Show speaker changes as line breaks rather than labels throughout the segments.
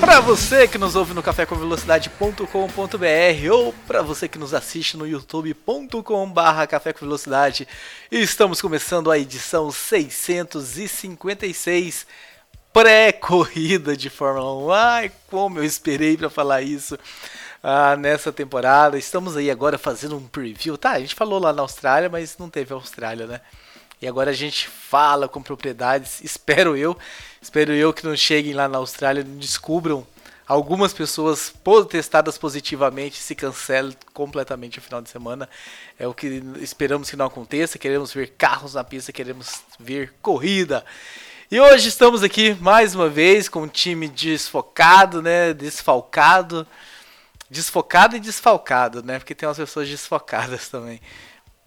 Para você que nos ouve no cafécomvelocidade.com.br ou para você que nos assiste no youtube.com/barra Café com Velocidade, estamos começando a edição 656 pré-corrida de Fórmula 1. Ai, como eu esperei para falar isso ah, nessa temporada. Estamos aí agora fazendo um preview. Tá, a gente falou lá na Austrália, mas não teve Austrália, né? E agora a gente fala com propriedades, espero eu, espero eu que não cheguem lá na Austrália e descubram algumas pessoas testadas positivamente se cancelem completamente o final de semana. É o que esperamos que não aconteça. Queremos ver carros na pista, queremos ver corrida. E hoje estamos aqui mais uma vez com um time desfocado, né? Desfalcado. Desfocado e desfalcado, né? Porque tem umas pessoas desfocadas também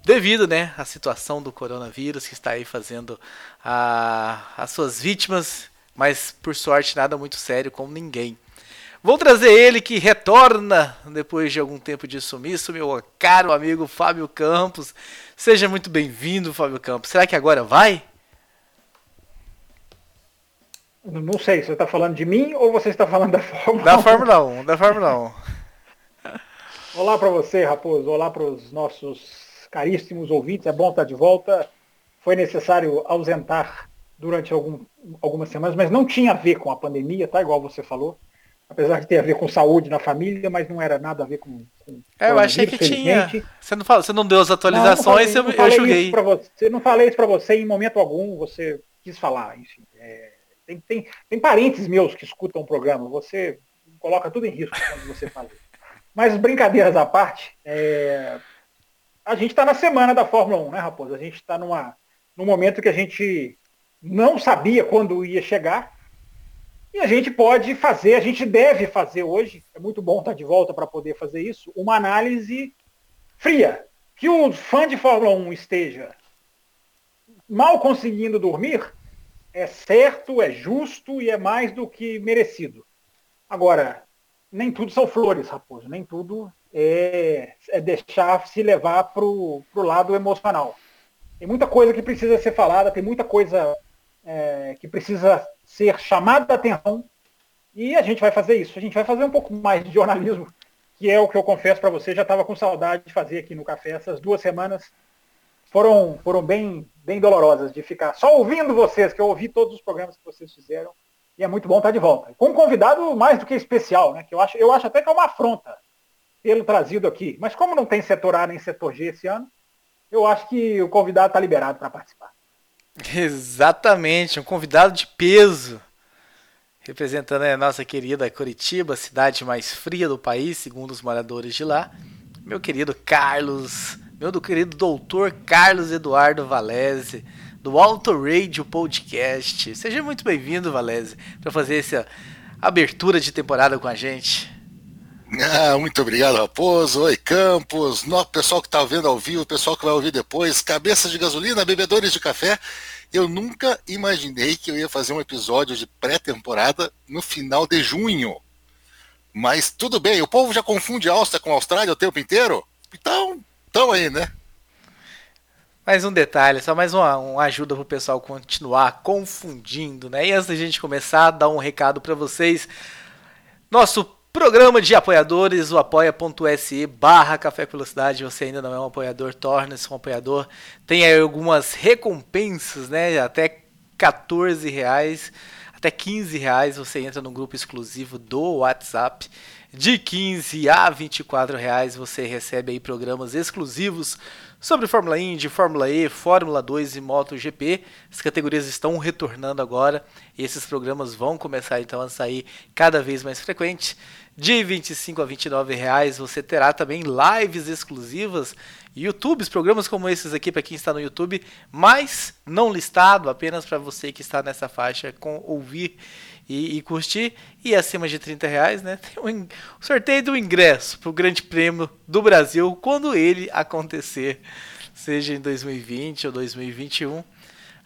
devido né, à situação do coronavírus que está aí fazendo a, as suas vítimas, mas por sorte nada muito sério com ninguém. Vou trazer ele que retorna depois de algum tempo de sumiço, meu caro amigo Fábio Campos. Seja muito bem-vindo, Fábio Campos. Será que agora vai?
Não sei, você está falando de mim ou você está falando da Fórmula
Da Fórmula 1, da Fórmula
1. Olá para você, Raposo. Olá para os nossos caríssimos ouvintes, é bom estar de volta. Foi necessário ausentar durante algum, algumas semanas, mas não tinha a ver com a pandemia, tá? Igual você falou. Apesar de ter a ver com saúde na família, mas não era nada a ver com. com
é, eu achei que tinha. Você não, você não deu as atualizações, não, não falei, eu, eu julguei.
Você, não falei isso para você em momento algum, você quis falar, enfim. É, tem, tem, tem parentes meus que escutam o programa, você coloca tudo em risco quando você fala isso. Mas brincadeiras à parte, é, a gente está na semana da Fórmula 1, né, Raposo? A gente está num momento que a gente não sabia quando ia chegar. E a gente pode fazer, a gente deve fazer hoje, é muito bom estar de volta para poder fazer isso, uma análise fria. Que o fã de Fórmula 1 esteja mal conseguindo dormir, é certo, é justo e é mais do que merecido. Agora, nem tudo são flores, Raposo, nem tudo é, é deixar se levar para o lado emocional. Tem muita coisa que precisa ser falada, tem muita coisa é, que precisa ser chamada a atenção e a gente vai fazer isso. A gente vai fazer um pouco mais de jornalismo, que é o que eu confesso para você, já estava com saudade de fazer aqui no Café. Essas duas semanas foram, foram bem, bem dolorosas de ficar só ouvindo vocês, que eu ouvi todos os programas que vocês fizeram. E é muito bom estar de volta. Com um convidado mais do que especial, né? Que eu acho, eu acho até que é uma afronta tê-lo trazido aqui. Mas como não tem setor A nem setor G esse ano, eu acho que o convidado está liberado para participar.
Exatamente, um convidado de peso. Representando a nossa querida Curitiba, cidade mais fria do país, segundo os moradores de lá. Meu querido Carlos, meu do querido doutor Carlos Eduardo Valese, do Auto Radio Podcast. Seja muito bem-vindo, Valese, para fazer essa abertura de temporada com a gente.
Ah, muito obrigado, Raposo. Oi, Campos. No, pessoal que está vendo ao vivo, pessoal que vai ouvir depois. Cabeças de gasolina, bebedores de café. Eu nunca imaginei que eu ia fazer um episódio de pré-temporada no final de junho. Mas tudo bem, o povo já confunde Áustria com Austrália o tempo inteiro? Então, tão aí, né?
Mais um detalhe, só mais uma, uma ajuda para o pessoal continuar confundindo, né? E antes da gente começar, dar um recado para vocês. Nosso Programa de apoiadores, o apoia.se barra Café Velocidade. Você ainda não é um apoiador, torne-se um apoiador. Tem aí algumas recompensas, né? Até 14 reais, até 15 reais você entra no grupo exclusivo do WhatsApp. De 15 a 24 reais você recebe aí programas exclusivos sobre Fórmula Indy, Fórmula E, Fórmula 2 e MotoGP. As categorias estão retornando agora e esses programas vão começar então a sair cada vez mais frequente. De 25 a 29 reais você terá também lives exclusivas, YouTubes, programas como esses aqui para quem está no YouTube, mas não listado, apenas para você que está nessa faixa com ouvir e, e curtir. E acima de 30 reais, né? Tem um, sorteio do ingresso para o Grande Prêmio do Brasil quando ele acontecer, seja em 2020 ou 2021.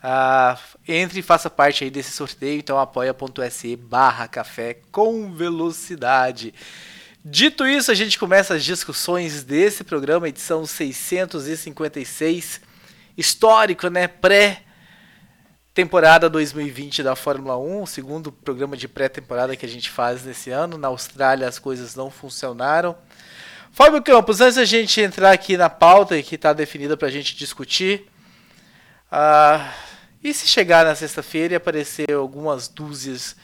Ah, entre e faça parte aí desse sorteio, então apoia.se barra café com velocidade. Dito isso, a gente começa as discussões desse programa, edição 656, histórico, né? Pré temporada 2020 da Fórmula 1, o segundo programa de pré-temporada que a gente faz nesse ano. Na Austrália as coisas não funcionaram. Fábio Campos, antes da gente entrar aqui na pauta que está definida para a gente discutir, uh, e se chegar na sexta-feira e aparecer algumas dúzias,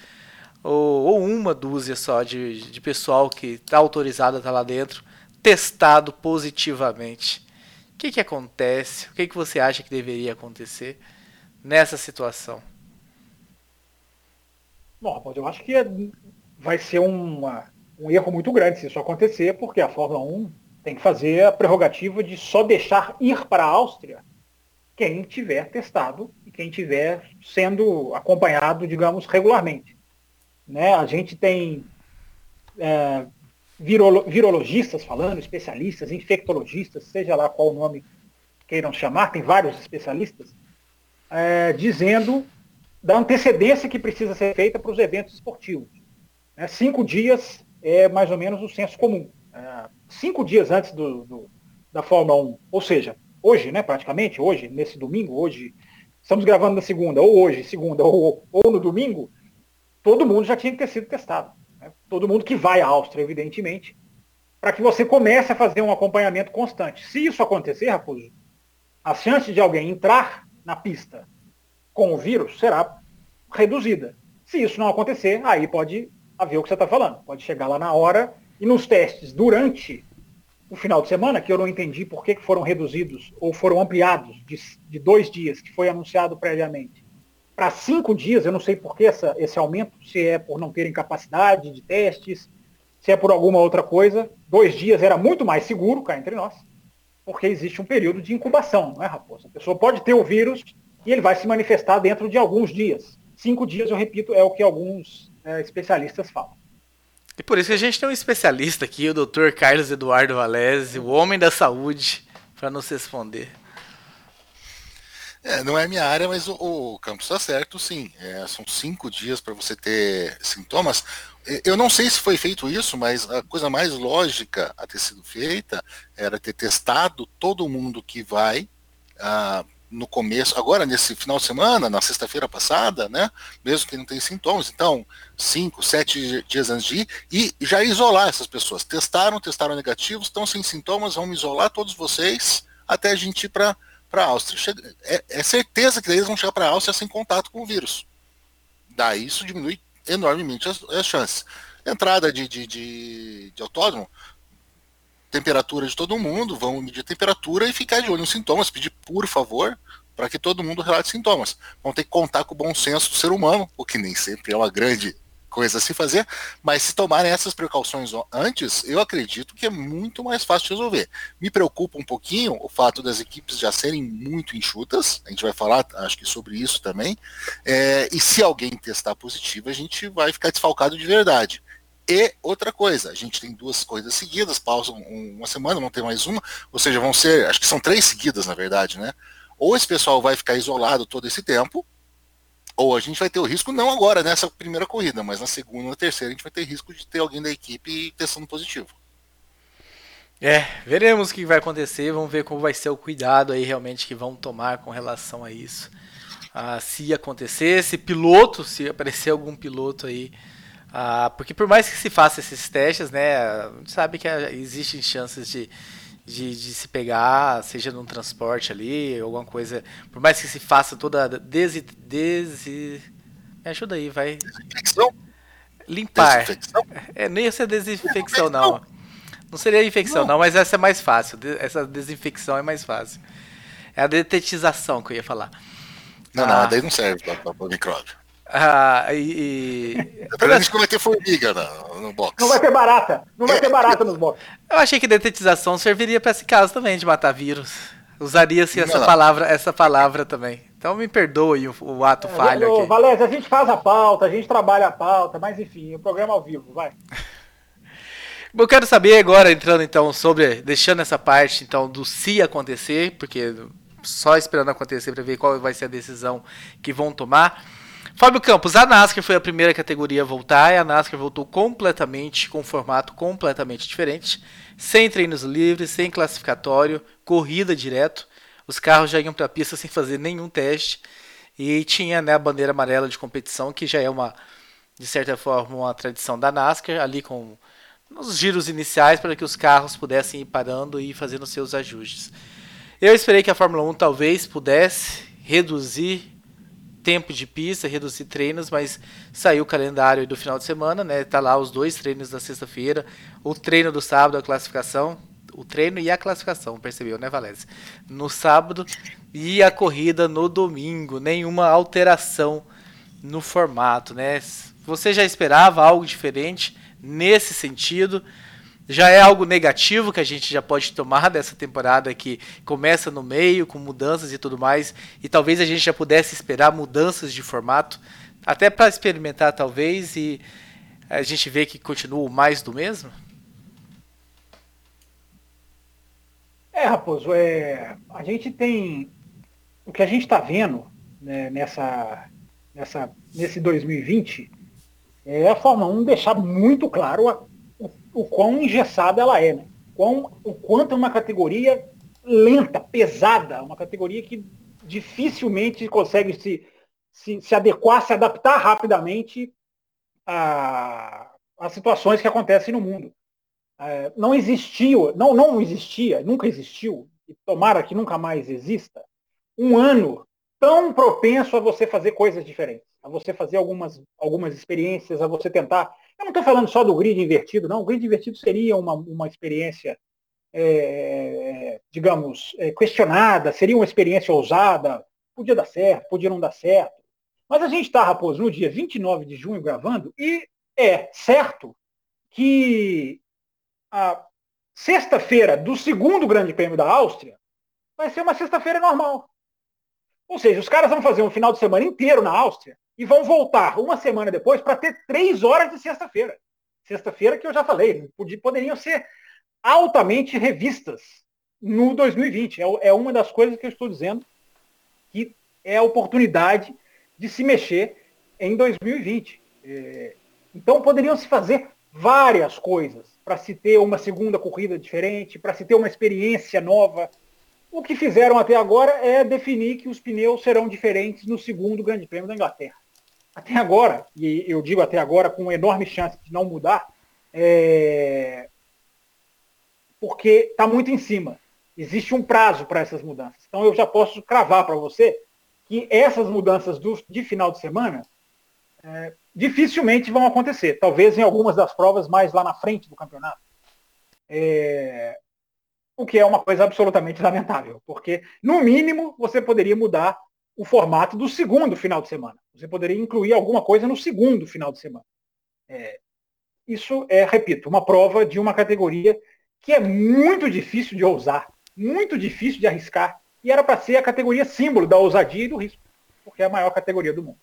ou, ou uma dúzia só de, de pessoal que está autorizado a estar tá lá dentro, testado positivamente, o que, que acontece? O que, que você acha que deveria acontecer? Nessa situação?
Bom, eu acho que é, vai ser uma, um erro muito grande se isso acontecer, porque a Fórmula 1 tem que fazer a prerrogativa de só deixar ir para a Áustria quem tiver testado e quem tiver sendo acompanhado, digamos, regularmente. Né? A gente tem é, virolo virologistas falando, especialistas, infectologistas, seja lá qual o nome queiram chamar, tem vários especialistas, é, dizendo da antecedência que precisa ser feita para os eventos esportivos. É, cinco dias é mais ou menos o senso comum. É, cinco dias antes do, do, da Fórmula 1, ou seja, hoje, né, praticamente, hoje, nesse domingo, hoje, estamos gravando na segunda, ou hoje, segunda, ou, ou no domingo, todo mundo já tinha que ter sido testado. Né? Todo mundo que vai à Áustria, evidentemente, para que você comece a fazer um acompanhamento constante. Se isso acontecer, Raposo, a chance de alguém entrar na pista com o vírus será reduzida. Se isso não acontecer, aí pode haver o que você está falando. Pode chegar lá na hora e nos testes durante o final de semana, que eu não entendi por que foram reduzidos ou foram ampliados de, de dois dias, que foi anunciado previamente, para cinco dias, eu não sei por que essa, esse aumento, se é por não terem capacidade de testes, se é por alguma outra coisa. Dois dias era muito mais seguro, cá entre nós porque existe um período de incubação, não é, Raposa? A pessoa pode ter o vírus e ele vai se manifestar dentro de alguns dias. Cinco dias, eu repito, é o que alguns é, especialistas falam.
E por isso que a gente tem um especialista aqui, o Dr. Carlos Eduardo Valese, o homem da saúde, para nos responder.
É, não é minha área, mas o, o Campos está certo, sim. É, são cinco dias para você ter sintomas. Eu não sei se foi feito isso, mas a coisa mais lógica a ter sido feita era ter testado todo mundo que vai ah, no começo, agora nesse final de semana, na sexta-feira passada, né? Mesmo que não tenha sintomas, então cinco, sete dias antes de ir e já isolar essas pessoas. Testaram, testaram negativos, estão sem sintomas, vamos isolar todos vocês até a gente ir para a Áustria. Chega, é, é, certeza que eles vão chegar para a Áustria sem contato com o vírus. Daí isso diminui enormemente as, chances. Entrada de, de, de, de, autódromo, temperatura de todo mundo, vão medir a temperatura e ficar de olho nos sintomas, pedir por favor para que todo mundo relate sintomas. Vão ter que contar com o bom senso do ser humano, o que nem sempre é uma grande coisa a se fazer, mas se tomarem essas precauções antes, eu acredito que é muito mais fácil de resolver. Me preocupa um pouquinho o fato das equipes já serem muito enxutas, a gente vai falar, acho que sobre isso também, é, e se alguém testar positivo, a gente vai ficar desfalcado de verdade. E outra coisa, a gente tem duas corridas seguidas, pausa uma semana, não tem mais uma, ou seja, vão ser, acho que são três seguidas, na verdade, né? Ou esse pessoal vai ficar isolado todo esse tempo, ou a gente vai ter o risco, não agora nessa primeira corrida, mas na segunda ou terceira a gente vai ter risco de ter alguém da equipe testando positivo.
É, veremos o que vai acontecer, vamos ver como vai ser o cuidado aí realmente que vão tomar com relação a isso. Ah, se acontecer, se piloto, se aparecer algum piloto aí. Ah, porque por mais que se faça esses testes, né, a gente sabe que existem chances de de, de, se pegar, seja num transporte ali, alguma coisa. Por mais que se faça toda desi, desi me ajuda aí, vai.
Desinfecção?
Limpar. Desinfecção? É, nem ia ser desinfecção, não. Não seria infecção, não. não, mas essa é mais fácil. Essa desinfecção é mais fácil. É a detetização que eu ia falar.
Não, ah. não, daí não serve para micróbio.
Ah, e. e...
Pelo menos vai ter formiga no, no box.
Não vai ter barata. Não vai ter barata nos box.
Eu achei que detetização serviria para esse caso também, de matar vírus. Usaria-se essa não. palavra, essa palavra também. Então me perdoe o, o ato é, falho aqui.
Valézio, a gente faz a pauta, a gente trabalha a pauta, mas enfim, o programa ao vivo, vai.
Eu quero saber agora, entrando então sobre, deixando essa parte então do se acontecer, porque só esperando acontecer para ver qual vai ser a decisão que vão tomar. Fábio Campos, a NASCAR foi a primeira categoria a voltar e a NASCAR voltou completamente com um formato completamente diferente, sem treinos livres, sem classificatório, corrida direto. Os carros já iam para a pista sem fazer nenhum teste e tinha né, a bandeira amarela de competição, que já é uma de certa forma uma tradição da NASCAR, ali com nos giros iniciais para que os carros pudessem ir parando e fazendo seus ajustes. Eu esperei que a Fórmula 1 talvez pudesse reduzir tempo de pista, reduzir treinos, mas saiu o calendário do final de semana, né? Tá lá os dois treinos da sexta-feira, o treino do sábado, a classificação, o treino e a classificação, percebeu, né, Valézia? No sábado e a corrida no domingo, nenhuma alteração no formato, né? Você já esperava algo diferente nesse sentido? Já é algo negativo que a gente já pode tomar dessa temporada que começa no meio com mudanças e tudo mais e talvez a gente já pudesse esperar mudanças de formato até para experimentar talvez e a gente vê que continua mais do mesmo?
É, Raposo, é, a gente tem o que a gente está vendo né, nessa, nessa, nesse 2020 é a Fórmula 1 deixar muito claro o quão engessada ela é, né? Quão, o quanto é uma categoria lenta, pesada, uma categoria que dificilmente consegue se, se, se adequar, se adaptar rapidamente às situações que acontecem no mundo. É, não existiu, não, não existia, nunca existiu, e tomara que nunca mais exista, um ano tão propenso a você fazer coisas diferentes, a você fazer algumas, algumas experiências, a você tentar eu não estou falando só do grid invertido, não. O grid invertido seria uma, uma experiência, é, digamos, é, questionada, seria uma experiência ousada, podia dar certo, podia não dar certo. Mas a gente está, Raposo, no dia 29 de junho gravando, e é certo que a sexta-feira do segundo Grande Prêmio da Áustria vai ser uma sexta-feira normal. Ou seja, os caras vão fazer um final de semana inteiro na Áustria e vão voltar uma semana depois para ter três horas de sexta-feira. Sexta-feira que eu já falei, poderiam ser altamente revistas no 2020. É, é uma das coisas que eu estou dizendo que é a oportunidade de se mexer em 2020. É, então poderiam se fazer várias coisas para se ter uma segunda corrida diferente, para se ter uma experiência nova. O que fizeram até agora é definir que os pneus serão diferentes no segundo Grande Prêmio da Inglaterra até agora, e eu digo até agora com enorme chance de não mudar, é... porque está muito em cima. Existe um prazo para essas mudanças. Então eu já posso cravar para você que essas mudanças do, de final de semana é, dificilmente vão acontecer. Talvez em algumas das provas mais lá na frente do campeonato. É, o que é uma coisa absolutamente lamentável, porque no mínimo você poderia mudar o formato do segundo final de semana. Você poderia incluir alguma coisa no segundo final de semana. É, isso é, repito, uma prova de uma categoria que é muito difícil de ousar, muito difícil de arriscar, e era para ser a categoria símbolo da ousadia e do risco, porque é a maior categoria do mundo.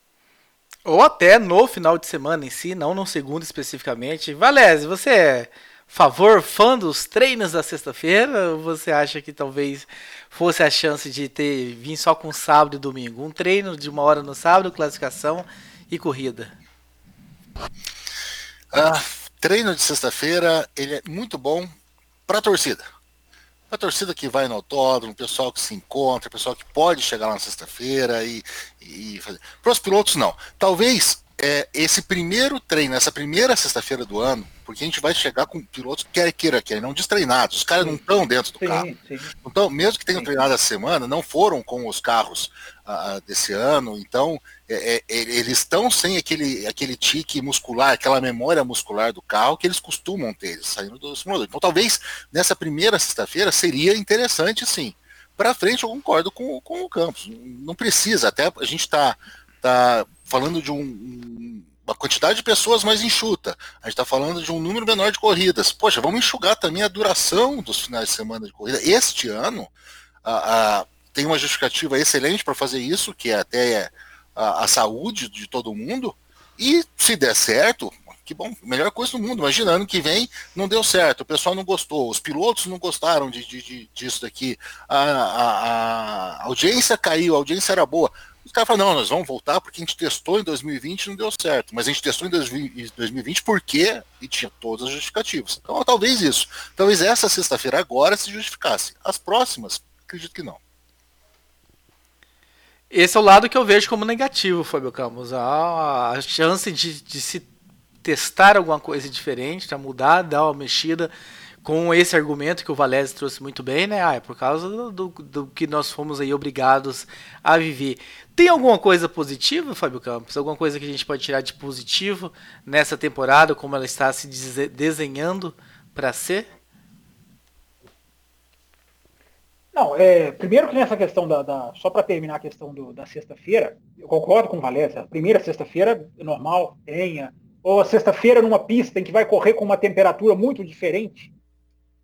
Ou até no final de semana em si, não no segundo especificamente. Valese, você é favor, fã dos treinos da sexta-feira? Você acha que talvez fosse a chance de ter vir só com sábado e domingo? Um treino de uma hora no sábado, classificação e corrida.
Ah, treino de sexta-feira, ele é muito bom para a torcida. A torcida que vai no autódromo, o pessoal que se encontra, o pessoal que pode chegar lá na sexta-feira e, e fazer. Para os pilotos, não. Talvez é, esse primeiro treino, essa primeira sexta-feira do ano, porque a gente vai chegar com pilotos quer queira, quer não destreinados. Os caras não estão dentro do sim, carro. Sim. Então, mesmo que tenham sim. treinado essa semana, não foram com os carros uh, desse ano. Então, é, é, eles estão sem aquele, aquele tique muscular, aquela memória muscular do carro que eles costumam ter saindo do simulador. Então, talvez nessa primeira sexta-feira seria interessante, sim. Para frente, eu concordo com, com o Campos. Não precisa, até a gente está tá falando de um, um, uma quantidade de pessoas mais enxuta. A gente está falando de um número menor de corridas. Poxa, vamos enxugar também a duração dos finais de semana de corrida. Este ano, a, a, tem uma justificativa excelente para fazer isso, que é até a, a, saúde de todo mundo. E se der certo, que bom, melhor coisa do mundo. Imagina, ano que vem não deu certo, o pessoal não gostou, os pilotos não gostaram de, de, de disso daqui, a, a, a, audiência caiu, a audiência era boa. Os caras falam, não, nós vamos voltar porque a gente testou em 2020 e não deu certo. Mas a gente testou em 2020 porque e tinha todas as justificativas. Então, talvez isso. Talvez essa sexta-feira agora se justificasse. As próximas, acredito que não.
Esse é o lado que eu vejo como negativo, Fábio Campos. A, chance de, de se testar alguma coisa diferente, a mudar, dar uma mexida com esse argumento que o Valese trouxe muito bem, né? Ah, é por causa do, do, do, que nós fomos aí obrigados a viver. Tem alguma coisa positiva, Fábio Campos? Alguma coisa que a gente pode tirar de positivo nessa temporada, como ela está se desenhando para ser?
Não, é, primeiro que nessa questão da. da só para terminar a questão do, da sexta-feira, eu concordo com o Valécia. Primeira sexta-feira normal, tenha ou sexta-feira numa pista em que vai correr com uma temperatura muito diferente.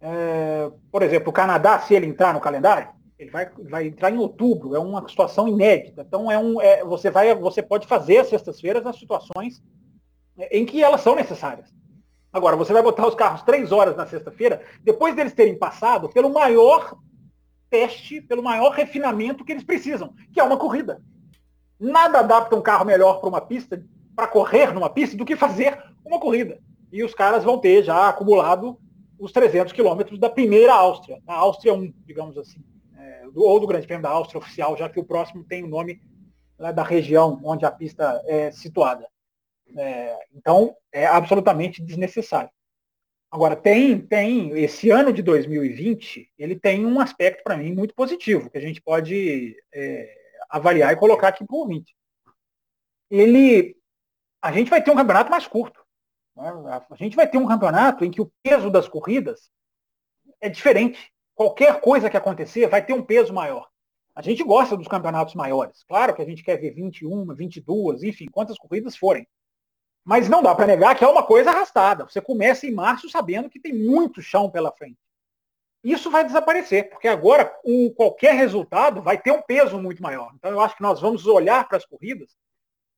É, por exemplo, o Canadá, se ele entrar no calendário, ele vai, vai entrar em outubro, é uma situação inédita. Então é um, é, você, vai, você pode fazer as sextas-feiras nas situações em que elas são necessárias. Agora, você vai botar os carros três horas na sexta-feira, depois deles terem passado pelo maior teste, pelo maior refinamento que eles precisam, que é uma corrida. Nada adapta um carro melhor para uma pista para correr numa pista do que fazer uma corrida. E os caras vão ter já acumulado os 300 quilômetros da primeira Áustria, na Áustria 1, digamos assim, é, ou do Grande Prêmio da Áustria oficial, já que o próximo tem o nome né, da região onde a pista é situada. É, então, é absolutamente desnecessário. Agora, tem, tem, esse ano de 2020, ele tem um aspecto para mim muito positivo, que a gente pode é, avaliar e colocar aqui para o ouvinte. Ele a gente vai ter um campeonato mais curto. Né? A gente vai ter um campeonato em que o peso das corridas é diferente. Qualquer coisa que acontecer vai ter um peso maior. A gente gosta dos campeonatos maiores. Claro que a gente quer ver 21, 22, enfim, quantas corridas forem. Mas não dá para negar que é uma coisa arrastada. Você começa em março sabendo que tem muito chão pela frente. Isso vai desaparecer, porque agora um, qualquer resultado vai ter um peso muito maior. Então eu acho que nós vamos olhar para as corridas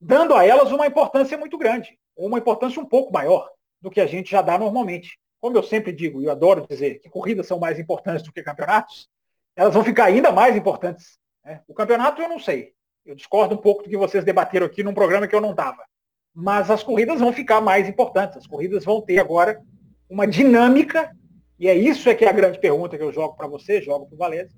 dando a elas uma importância muito grande, uma importância um pouco maior do que a gente já dá normalmente. Como eu sempre digo, e eu adoro dizer que corridas são mais importantes do que campeonatos, elas vão ficar ainda mais importantes. Né? O campeonato eu não sei. Eu discordo um pouco do que vocês debateram aqui num programa que eu não estava. Mas as corridas vão ficar mais importantes. As corridas vão ter agora uma dinâmica, e é isso é que é a grande pergunta que eu jogo para você, jogo para o Valézio,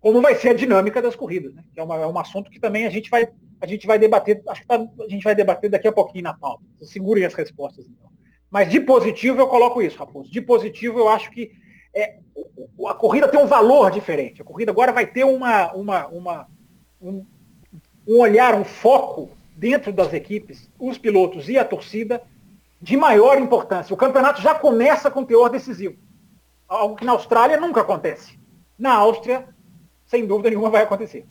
como vai ser a dinâmica das corridas, né? que é, uma, é um assunto que também a gente vai a gente vai debater, acho que tá, a gente vai debater daqui a pouquinho na pauta. Segurem as respostas, então. Mas de positivo eu coloco isso, Raposo. De positivo eu acho que é, a corrida tem um valor diferente. A corrida agora vai ter uma, uma, uma um, um olhar, um foco dentro das equipes, os pilotos e a torcida, de maior importância. O campeonato já começa com teor decisivo. Algo que na Austrália nunca acontece. Na Áustria, sem dúvida nenhuma, vai acontecer.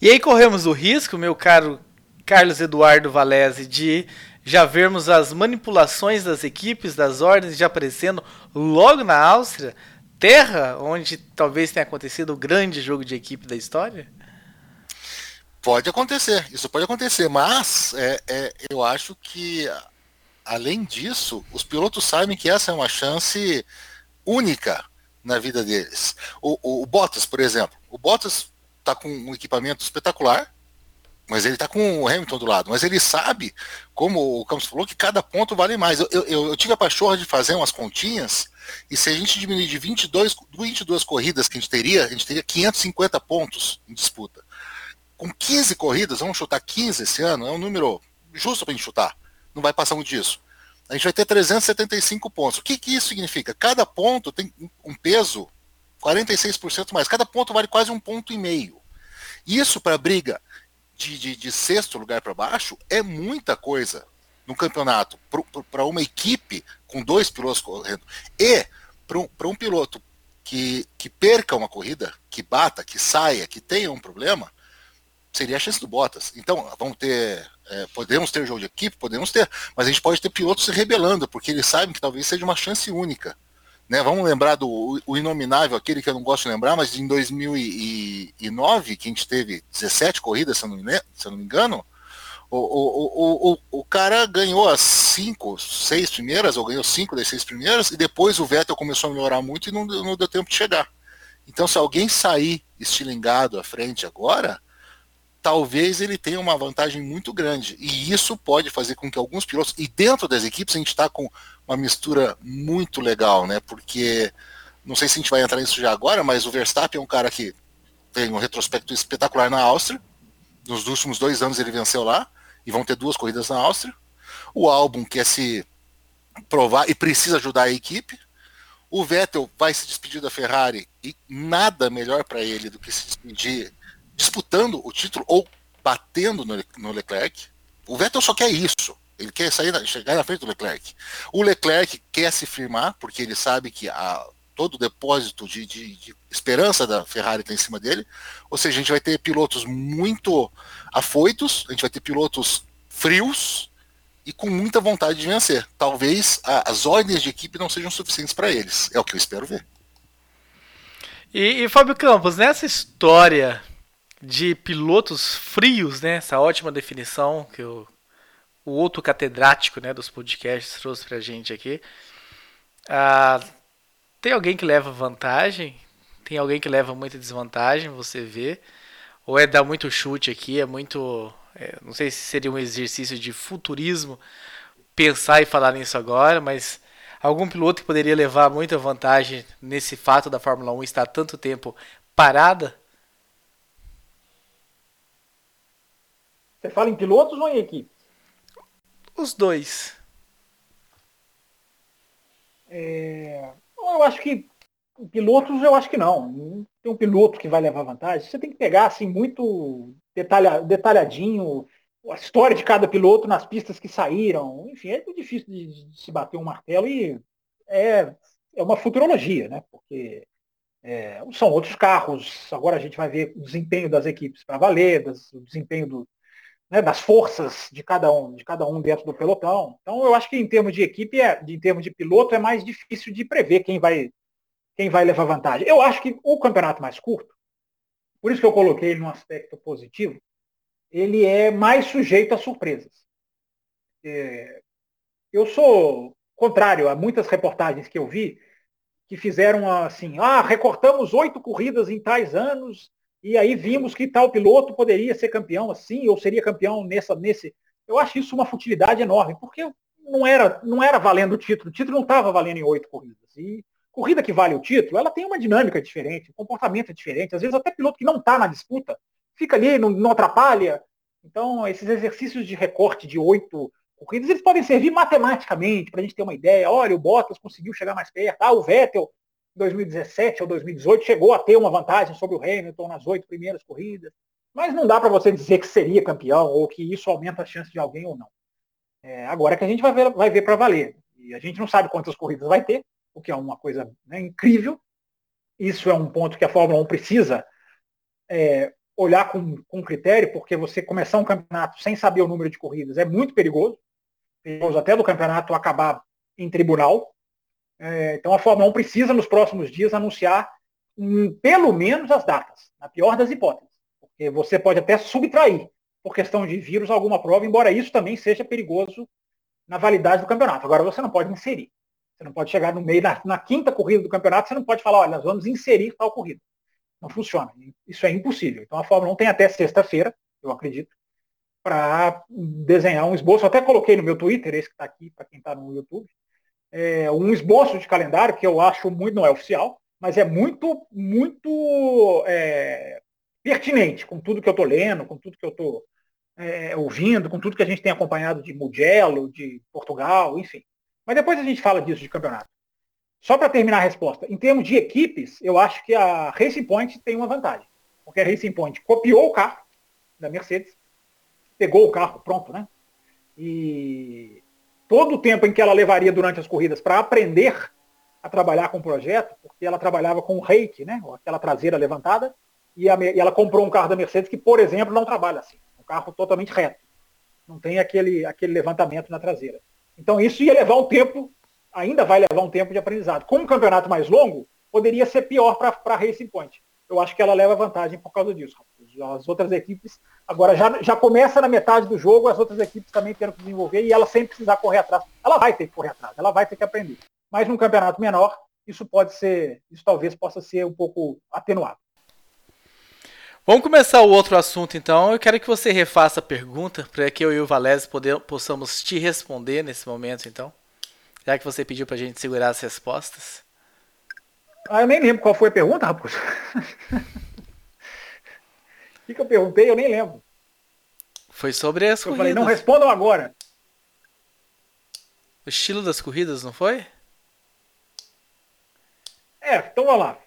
E aí corremos o risco, meu caro Carlos Eduardo Valese, de já vermos as manipulações das equipes, das ordens já aparecendo logo na Áustria, terra onde talvez tenha acontecido o grande jogo de equipe da história?
Pode acontecer, isso pode acontecer, mas é, é, eu acho que, além disso, os pilotos sabem que essa é uma chance única na vida deles. O, o, o Bottas, por exemplo, o Bottas tá com um equipamento espetacular, mas ele tá com o Hamilton do lado. Mas ele sabe, como o Campos falou, que cada ponto vale mais. Eu, eu, eu tive a pachorra de fazer umas continhas, e se a gente diminuir de 22, 22 corridas que a gente teria, a gente teria 550 pontos em disputa. Com 15 corridas, vamos chutar 15 esse ano, é um número justo para a gente chutar. Não vai passar muito disso. A gente vai ter 375 pontos. O que, que isso significa? Cada ponto tem um peso 46% mais. Cada ponto vale quase um ponto e meio. Isso para briga de, de, de, sexto lugar para baixo é muita coisa no campeonato. Para uma equipe com dois pilotos correndo. E para um, um piloto que, que perca uma corrida, que bata, que saia, que tenha um problema, seria a chance do Bottas. Então, vamos ter. É, podemos ter jogo de equipe, podemos ter, mas a gente pode ter pilotos se rebelando, porque eles sabem que talvez seja uma chance única Né? Vamos lembrar do o inominável, aquele que eu não gosto de lembrar, mas em 2009, que a gente teve 17 corridas, se eu não se eu não me engano, o, o, o, o, cara ganhou as cinco, seis primeiras, ou ganhou cinco das seis primeiras, e depois o Vettel começou a melhorar muito e não, não deu tempo de chegar. Então, se alguém sair estilingado à frente agora, talvez ele tenha uma vantagem muito grande. E isso pode fazer com que alguns pilotos, e dentro das equipes a gente está com uma mistura muito legal, né? Porque não sei se a gente vai entrar nisso já agora, mas o Verstappen é um cara que tem um retrospecto espetacular na Áustria. Nos últimos dois anos ele venceu lá e vão ter duas corridas na Áustria. O álbum quer se provar e precisa ajudar a equipe. O Vettel vai se despedir da Ferrari e nada melhor para ele do que se despedir disputando o título ou batendo no, no Leclerc. O Vettel só quer isso. Ele quer sair, chegar na frente do Leclerc. O Leclerc quer se firmar, porque ele sabe que a, todo o depósito de, de, de esperança da Ferrari está em cima dele. Ou seja, a gente vai ter pilotos muito afoitos, a gente vai ter pilotos frios e com muita vontade de vencer. Talvez a, as ordens de equipe não sejam suficientes para eles. É o que eu espero ver.
E, e Fábio Campos, nessa história de pilotos frios, né? Essa ótima definição que o, o outro catedrático né, dos podcasts trouxe pra gente aqui. Ah, tem alguém que leva vantagem? Tem alguém que leva muita desvantagem? Você vê? Ou é dar muito chute aqui? É muito. É, não sei se seria um exercício de futurismo pensar e falar nisso agora, mas algum piloto que poderia levar muita vantagem nesse fato da Fórmula 1 estar tanto tempo parada?
Você fala em pilotos ou em equipe?
Os dois.
É... Eu acho que pilotos, eu acho que não. Não tem um piloto que vai levar vantagem. Você tem que pegar assim muito detalha, detalhadinho a história de cada piloto nas pistas que saíram. Enfim, é muito difícil de, de se bater um martelo e é, é uma futurologia, né? Porque é, são outros carros. Agora a gente vai ver o desempenho das equipes para valer, das, o desempenho do, né, das forças de cada um, de cada um dentro do pelotão. Então eu acho que em termos de equipe, é, em termos de piloto, é mais difícil de prever quem vai, quem vai levar vantagem. Eu acho que o campeonato mais curto, por isso que eu coloquei ele num aspecto positivo, ele é mais sujeito a surpresas. É, eu sou contrário a muitas reportagens que eu vi que fizeram assim, ah, recortamos oito corridas em tais anos e aí vimos que tal piloto poderia ser campeão assim, ou seria campeão nessa, nesse. Eu acho isso uma futilidade enorme, porque não era, não era valendo o título. O título não estava valendo em oito corridas. E corrida que vale o título, ela tem uma dinâmica diferente, um comportamento diferente. Às vezes até piloto que não está na disputa fica ali, não, não atrapalha. Então, esses exercícios de recorte de oito corridas, eles podem servir matematicamente, para a gente ter uma ideia. Olha, o Bottas conseguiu chegar mais perto. Ah, o Vettel 2017 ou 2018 chegou a ter uma vantagem sobre o Hamilton nas oito primeiras corridas, mas não dá para você dizer que seria campeão ou que isso aumenta a chance de alguém ou não. É, agora que a gente vai ver, vai ver para valer. E a gente não sabe quantas corridas vai ter, o que é uma coisa né, incrível. Isso é um ponto que a Fórmula 1 precisa é, olhar com, com critério, porque você começar um campeonato sem saber o número de corridas é muito perigoso. Perigoso até do campeonato acabar em tribunal, é, então a Fórmula 1 precisa, nos próximos dias, anunciar hum, pelo menos as datas, na pior das hipóteses. Porque você pode até subtrair, por questão de vírus, alguma prova, embora isso também seja perigoso na validade do campeonato. Agora você não pode inserir. Você não pode chegar no meio, na, na quinta corrida do campeonato, você não pode falar, olha, nós vamos inserir tal corrida. Não funciona. Isso é impossível. Então a Fórmula 1 tem até sexta-feira, eu acredito, para desenhar um esboço. Eu até coloquei no meu Twitter, esse que está aqui, para quem está no YouTube, é, um esboço de calendário que eu acho muito, não é oficial, mas é muito, muito é, pertinente com tudo que eu estou lendo, com tudo que eu estou é, ouvindo, com tudo que a gente tem acompanhado de Mugello, de Portugal, enfim. Mas depois a gente fala disso de campeonato. Só para terminar a resposta, em termos de equipes, eu acho que a Racing Point tem uma vantagem. Porque a Racing Point copiou o carro da Mercedes, pegou o carro pronto, né? E todo o tempo em que ela levaria durante as corridas para aprender a trabalhar com o projeto, porque ela trabalhava com o reiki, né, aquela traseira levantada, e, a, e, ela comprou um carro da Mercedes que, por exemplo, não trabalha assim. Um carro totalmente reto. Não tem aquele, aquele levantamento na traseira. Então isso ia levar um tempo ainda vai levar um tempo de aprendizado. Como um campeonato mais longo, poderia ser pior para a Racing Point. Eu acho que ela leva vantagem por causa disso. As outras equipes, agora já, já começa na metade do jogo, as outras equipes também tendo que desenvolver e ela sem precisar correr atrás. Ela vai ter que correr atrás, ela vai ter que aprender. Mas num campeonato menor, isso pode ser, isso talvez possa ser um pouco atenuado.
Vamos começar o outro assunto então. Eu quero que você refaça a pergunta para que eu e o Valézio possamos te responder nesse momento então. Já que você pediu para a gente segurar as respostas.
Ah, eu nem lembro qual foi a pergunta, Raposo. O que, que eu perguntei? Eu nem lembro.
Foi sobre as
eu
corridas.
falei, não respondam agora.
O estilo das corridas, não foi?
É, então vamos lá.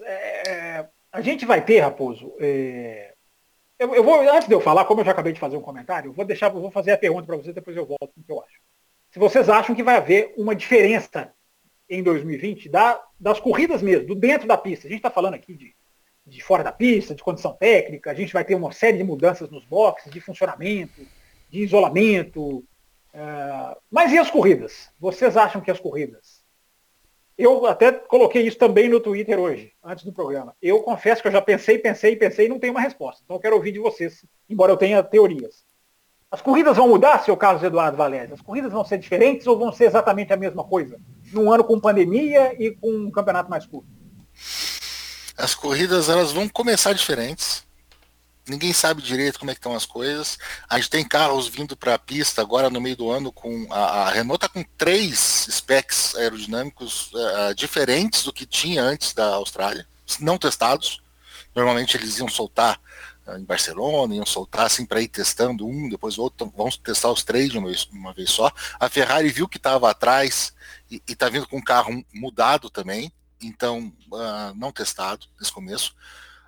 É, a gente vai ter, Raposo. É, eu, eu, vou, antes de eu falar, como eu já acabei de fazer um comentário, eu vou deixar, eu vou fazer a pergunta para vocês, depois eu volto com o que eu acho. Se vocês acham que vai haver uma diferença em 2020 da, das corridas mesmo, do dentro da pista. A gente está falando aqui de, de fora da pista, de condição técnica, a gente vai ter uma série de mudanças nos boxes, de funcionamento, de isolamento. Uh, mas e as corridas? Vocês acham que as corridas? Eu até coloquei isso também no Twitter hoje, antes do programa. Eu confesso que eu já pensei, pensei, pensei e não tenho uma resposta. Então eu quero ouvir de vocês, embora eu tenha teorias. As corridas vão mudar, seu Carlos Eduardo Valério? As corridas vão ser diferentes ou vão ser exatamente a mesma coisa? Num ano com pandemia e com um campeonato mais curto?
As corridas elas vão começar diferentes. Ninguém sabe direito como é que estão as coisas. A gente tem carros vindo para a pista agora no meio do ano com a, a Renault está com três specs aerodinâmicos uh, diferentes do que tinha antes da Austrália, não testados. Normalmente eles iam soltar em Barcelona, iam soltar assim para ir testando um, depois o outro, vamos testar os três de uma vez, uma vez só. A Ferrari viu que estava atrás e está vindo com um carro mudado também, então uh, não testado nesse começo.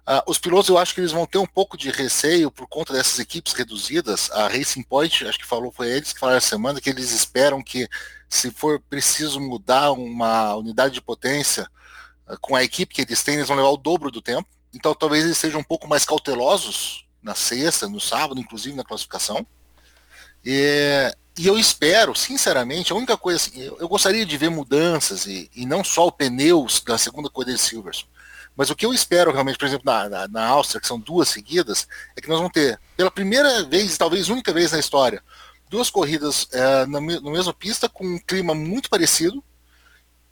Uh, os pilotos eu acho que eles vão ter um pouco de receio por conta dessas equipes reduzidas. A Racing Point, acho que falou, foi eles que falaram essa semana que eles esperam que se for preciso mudar uma unidade de potência uh, com a equipe que eles têm, eles vão levar o dobro do tempo então talvez eles sejam um pouco mais cautelosos na sexta, no sábado, inclusive na classificação. E, e eu espero, sinceramente, a única coisa assim, eu, eu gostaria de ver mudanças e, e, não só o pneus da segunda corrida de Silverstone. Mas o que eu espero realmente, por exemplo, na, na, na, Áustria, que são duas seguidas, é que nós vamos ter, pela primeira vez, talvez única vez na história, duas corridas é, na, pista com um clima muito parecido,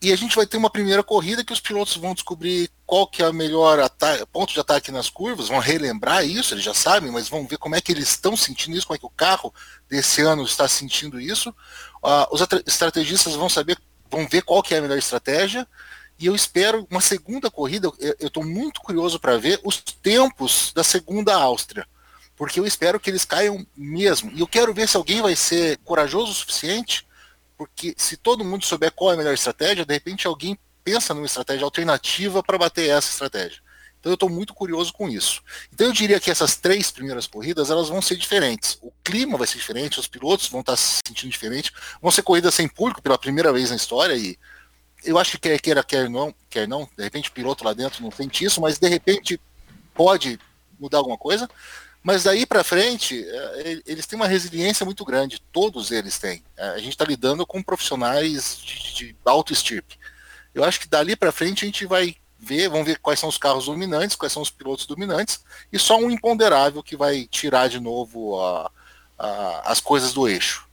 e a gente vai ter uma primeira corrida que os pilotos vão descobrir qual que é o melhor ponto de ataque nas curvas, vão relembrar isso, eles já sabem, mas vão ver como é que eles estão sentindo isso, como é que o carro desse ano está sentindo isso. Uh, os estrategistas vão saber, vão ver qual que é a melhor estratégia. E eu espero uma segunda corrida, eu estou muito curioso para ver os tempos da segunda Áustria, porque eu espero que eles caiam mesmo. E eu quero ver se alguém vai ser corajoso o suficiente porque se todo mundo souber qual é a melhor estratégia, de repente alguém pensa numa estratégia alternativa para bater essa estratégia. Então eu estou muito curioso com isso. Então eu diria que essas três primeiras corridas elas vão ser diferentes. O clima vai ser diferente, os pilotos vão estar se sentindo diferente, vão ser corridas sem público pela primeira vez na história e eu acho que quer queira quer não, quer não, de repente o piloto lá dentro não sente isso, mas de repente pode mudar alguma coisa. Mas daí para frente, é, eles têm uma resiliência muito grande, todos eles têm. É, a gente está lidando com profissionais de, de alto estirpe. Eu acho que dali para frente a gente vai ver, vamos ver quais são os carros dominantes, quais são os pilotos dominantes, e só um imponderável que vai tirar de novo a, a, as coisas do eixo.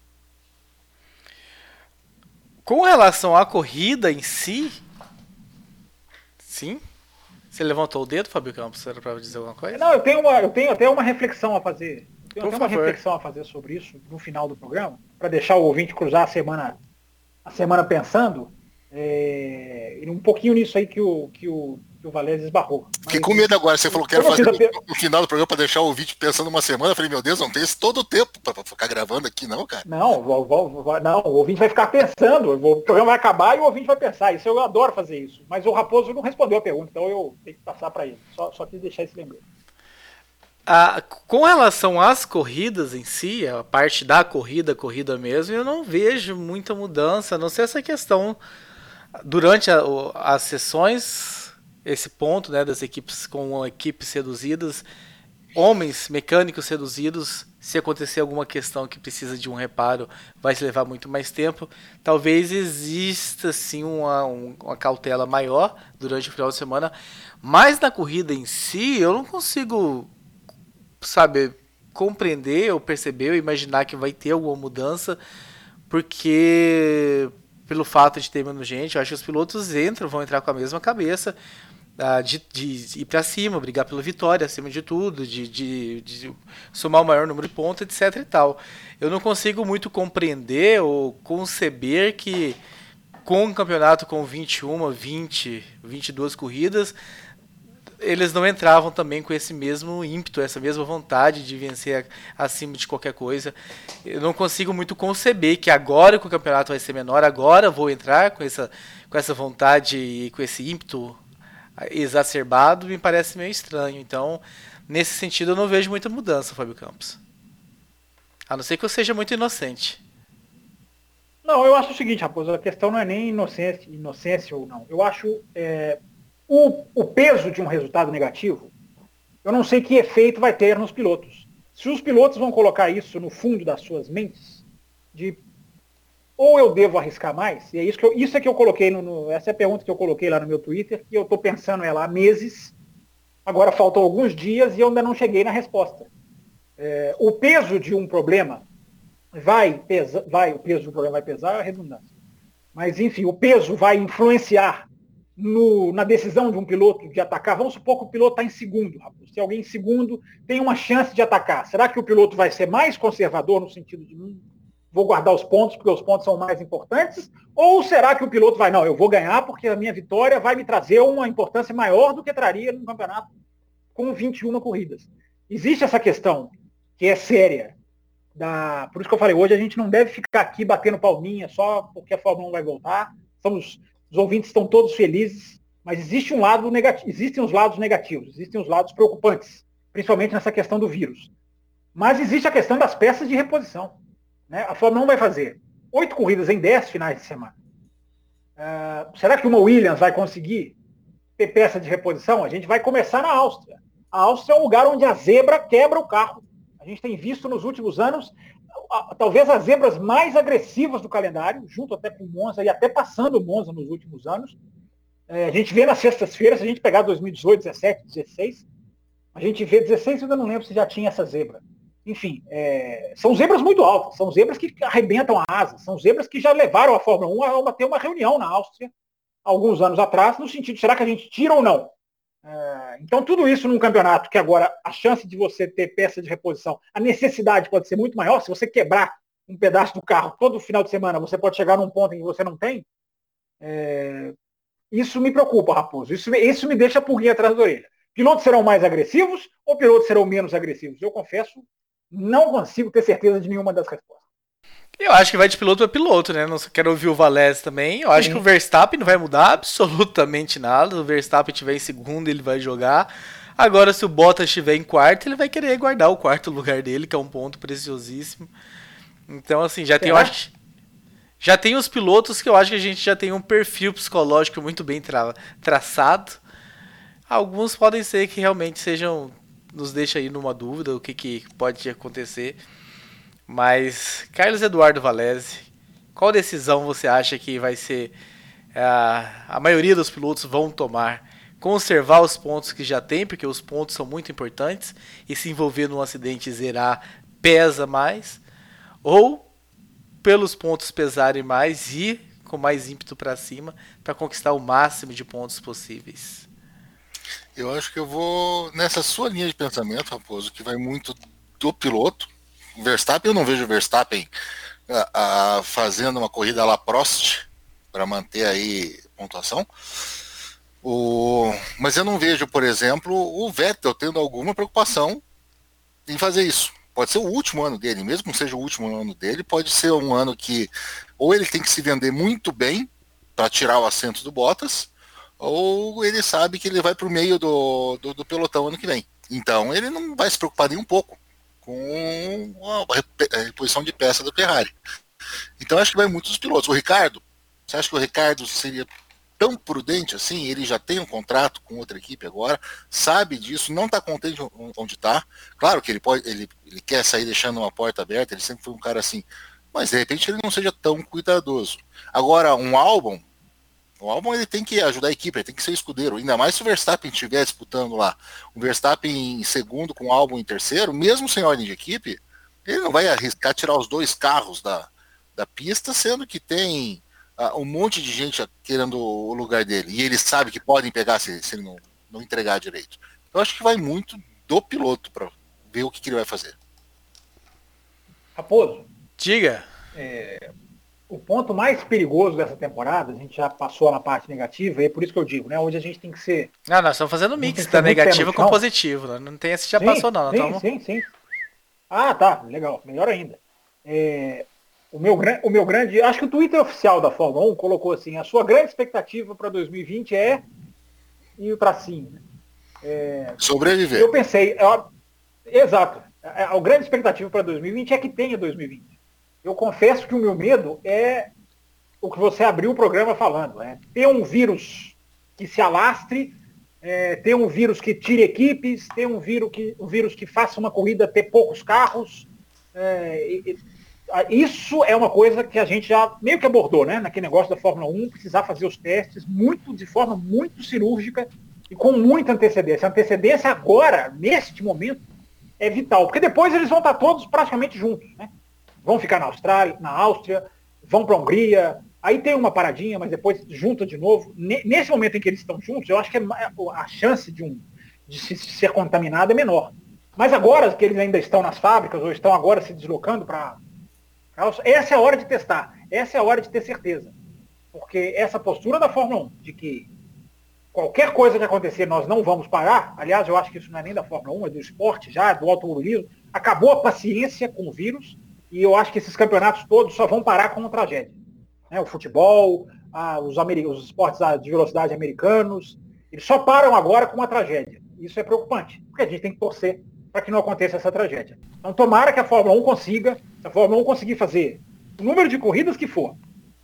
Com relação à corrida em si, sim, você levantou o dedo, Fábio Campos? Era para dizer alguma coisa?
Não, eu tenho, uma, eu tenho até uma reflexão a fazer. Eu tenho uma reflexão a fazer sobre isso no final do programa, para deixar o ouvinte cruzar a semana, a semana pensando. É, um pouquinho nisso aí que o, que o, que o Valéz esbarrou.
Fiquei com medo agora. Você falou que era fazer no, no final do programa para deixar o ouvinte pensando uma semana. Eu falei, meu Deus, não tem esse todo o tempo para ficar gravando aqui, não, cara.
Não, vou, vou, não, o ouvinte vai ficar pensando. O programa vai acabar e o ouvinte vai pensar. Isso eu adoro fazer isso. Mas o Raposo não respondeu a pergunta, então eu tenho que passar para ele. Só, só quis deixar esse lembrete.
Ah, com relação às corridas em si, a parte da corrida, corrida mesmo, eu não vejo muita mudança, a não ser essa questão durante a, as sessões esse ponto né, das equipes com equipes reduzidas, homens mecânicos reduzidos, se acontecer alguma questão que precisa de um reparo, vai se levar muito mais tempo. Talvez exista sim uma, uma cautela maior durante o final de semana, mas na corrida em si eu não consigo, sabe, compreender ou perceber ou imaginar que vai ter alguma mudança, porque pelo fato de ter menos gente, eu acho que os pilotos entram, vão entrar com a mesma cabeça de, de, ir para cima, brigar pela vitória acima de tudo, de, de, de, somar o maior número de pontos, etc e tal. Eu não consigo muito compreender ou conceber que com um campeonato com 21, 20, 22 corridas, eles não entravam também com esse mesmo ímpeto, essa mesma vontade de vencer acima de qualquer coisa. Eu não consigo muito conceber que agora que o campeonato vai ser menor, agora vou entrar com essa, com essa vontade e com esse ímpeto exacerbado me parece meio estranho. Então, nesse sentido, eu não vejo muita mudança, Fábio Campos. A não ser que eu seja muito inocente.
Não, eu acho o seguinte, Raposo, a questão não é nem inocência, inocência ou não. Eu acho é, o, o peso de um resultado negativo, eu não sei que efeito vai ter nos pilotos. Se os pilotos vão colocar isso no fundo das suas mentes, de ou eu devo arriscar mais? E é isso que eu, isso é que eu coloquei no, no, essa é a pergunta que eu coloquei lá no meu Twitter, que eu estou pensando ela há meses. Agora faltam alguns dias e eu ainda não cheguei na resposta. É, o peso de um problema vai pesar, vai, o peso do problema vai pesar, é redundância. Mas enfim, o peso vai influenciar no, na decisão de um piloto de atacar. Vamos supor que o piloto está em segundo, Se alguém em segundo tem uma chance de atacar, será que o piloto vai ser mais conservador no sentido de hum, vou guardar os pontos porque os pontos são mais importantes? Ou será que o piloto vai, não, eu vou ganhar porque a minha vitória vai me trazer uma importância maior do que traria num campeonato com 21 corridas? Existe essa questão que é séria. Da... Por isso que eu falei, hoje a gente não deve ficar aqui batendo palminha só porque a Fórmula 1 vai voltar. Estamos, os ouvintes estão todos felizes, mas existe um lado negativo, existem os lados negativos, existem os lados preocupantes, principalmente nessa questão do vírus. Mas existe a questão das peças de reposição. Né? A Fórmula 1 vai fazer oito corridas em dez finais de semana. Uh, será que uma Williams vai conseguir ter peça de reposição? A gente vai começar na Áustria. A Áustria é um lugar onde a zebra quebra o carro. A gente tem visto nos últimos anos talvez as zebras mais agressivas do calendário, junto até com o Monza e até passando o Monza nos últimos anos. É, a gente vê nas sextas-feiras, se a gente pegar 2018, 17, 16, a gente vê 16, eu ainda não lembro se já tinha essa zebra enfim, é, são zebras muito altas, são zebras que arrebentam a asa, são zebras que já levaram a Fórmula 1 a ter uma reunião na Áustria alguns anos atrás, no sentido será que a gente tira ou não? É, então, tudo isso num campeonato que agora a chance de você ter peça de reposição, a necessidade pode ser muito maior, se você quebrar um pedaço do carro todo final de semana, você pode chegar num ponto em que você não tem. É, isso me preocupa, Raposo. Isso, isso me deixa pulguinha atrás da orelha. Pilotos serão mais agressivos ou pilotos serão menos agressivos? Eu confesso não consigo ter certeza de nenhuma das respostas.
Eu acho que vai de piloto a piloto, né? Não quero ouvir o Valés também. Eu acho Sim. que o Verstappen não vai mudar absolutamente nada. Se o Verstappen estiver em segundo, ele vai jogar. Agora, se o Bottas estiver em quarto, ele vai querer guardar o quarto lugar dele, que é um ponto preciosíssimo. Então, assim, já Será? tem, eu acho, já tem os pilotos que eu acho que a gente já tem um perfil psicológico muito bem tra traçado. Alguns podem ser que realmente sejam nos deixa aí numa dúvida o que, que pode acontecer. Mas, Carlos Eduardo Valese, qual decisão você acha que vai ser a, a maioria dos pilotos vão tomar? Conservar os pontos que já tem, porque os pontos são muito importantes, e se envolver num acidente e zerar pesa mais? Ou, pelos pontos pesarem mais, ir com mais ímpeto para cima para conquistar o máximo de pontos possíveis?
Eu acho que eu vou nessa sua linha de pensamento, Raposo, que vai muito do piloto. Verstappen, eu não vejo Verstappen a, a, fazendo uma corrida lá Prost para manter aí pontuação. O, mas eu não vejo, por exemplo, o Vettel tendo alguma preocupação em fazer isso. Pode ser o último ano dele, mesmo que seja o último ano dele, pode ser um ano que ou ele tem que se vender muito bem para tirar o assento do Bottas, ou ele sabe que ele vai para o meio do, do, do, pelotão ano que vem. Então ele não vai se preocupar nem um pouco com a reposição de peça do Ferrari. Então acho que vai muito dos pilotos. O Ricardo, você acha que o Ricardo seria tão prudente assim, ele já tem um contrato com outra equipe agora, sabe disso, não está contente onde está. Claro que ele pode, ele, ele quer sair deixando uma porta aberta, ele sempre foi um cara assim, mas de repente ele não seja tão cuidadoso. Agora, um álbum, o álbum ele tem que ajudar a equipe, ele tem que ser escudeiro, ainda mais se o Verstappen estiver disputando lá. O Verstappen em segundo com o álbum em terceiro, mesmo sem ordem de equipe, ele não vai arriscar tirar os dois carros da, da pista, sendo que tem uh, um monte de gente querendo o lugar dele. E ele sabe que podem pegar se, se ele não, não entregar direito. Eu acho que vai muito do piloto para ver o que, que, ele vai fazer.
Raposo.
Diga.
É, o ponto mais perigoso dessa temporada, a gente já passou na parte negativa, e é por isso que eu digo, né? Hoje a gente tem que ser.
Ah, nós estamos fazendo mix da negativa com positivo, né? Não tem esse já sim, passou, não.
Sim,
tamo...
sim, sim. Ah, tá, legal, melhor ainda. É, o, meu, o meu grande. Acho que o Twitter oficial da Fórmula 1 colocou assim: a sua grande expectativa para 2020 é ir para cima.
É, Sobreviver.
Eu pensei, eu, exato. A, a, a grande expectativa para 2020 é que tenha 2020 eu confesso que o meu medo é o que você abriu o programa falando, é ter um vírus que se alastre, é, ter um vírus que tire equipes, ter um vírus que, um vírus que faça uma corrida ter poucos carros. É, e, isso é uma coisa que a gente já meio que abordou, né? Naquele negócio da Fórmula 1, precisar fazer os testes muito de forma muito cirúrgica e com muita antecedência. A antecedência agora, neste momento, é vital, porque depois eles vão estar todos praticamente juntos, né? Vão ficar na Austrália, na Áustria, vão para a Hungria, aí tem uma paradinha, mas depois junta de novo. Nesse momento em que eles estão juntos, eu acho que é a chance de, um, de se ser contaminado é menor. Mas agora que eles ainda estão nas fábricas ou estão agora se deslocando para. Essa é a hora de testar, essa é a hora de ter certeza. Porque essa postura da Fórmula 1, de que qualquer coisa que acontecer nós não vamos parar, aliás, eu acho que isso não é nem da Fórmula 1, é do esporte já, do automobilismo, acabou a paciência com o vírus, e eu acho que esses campeonatos todos só vão parar com uma tragédia. Né? O futebol, ah, os, os esportes de velocidade americanos, eles só param agora com uma tragédia. Isso é preocupante, porque a gente tem que torcer para que não aconteça essa tragédia. Então tomara que a Fórmula 1 consiga, a Fórmula 1 conseguir fazer o número de corridas que for,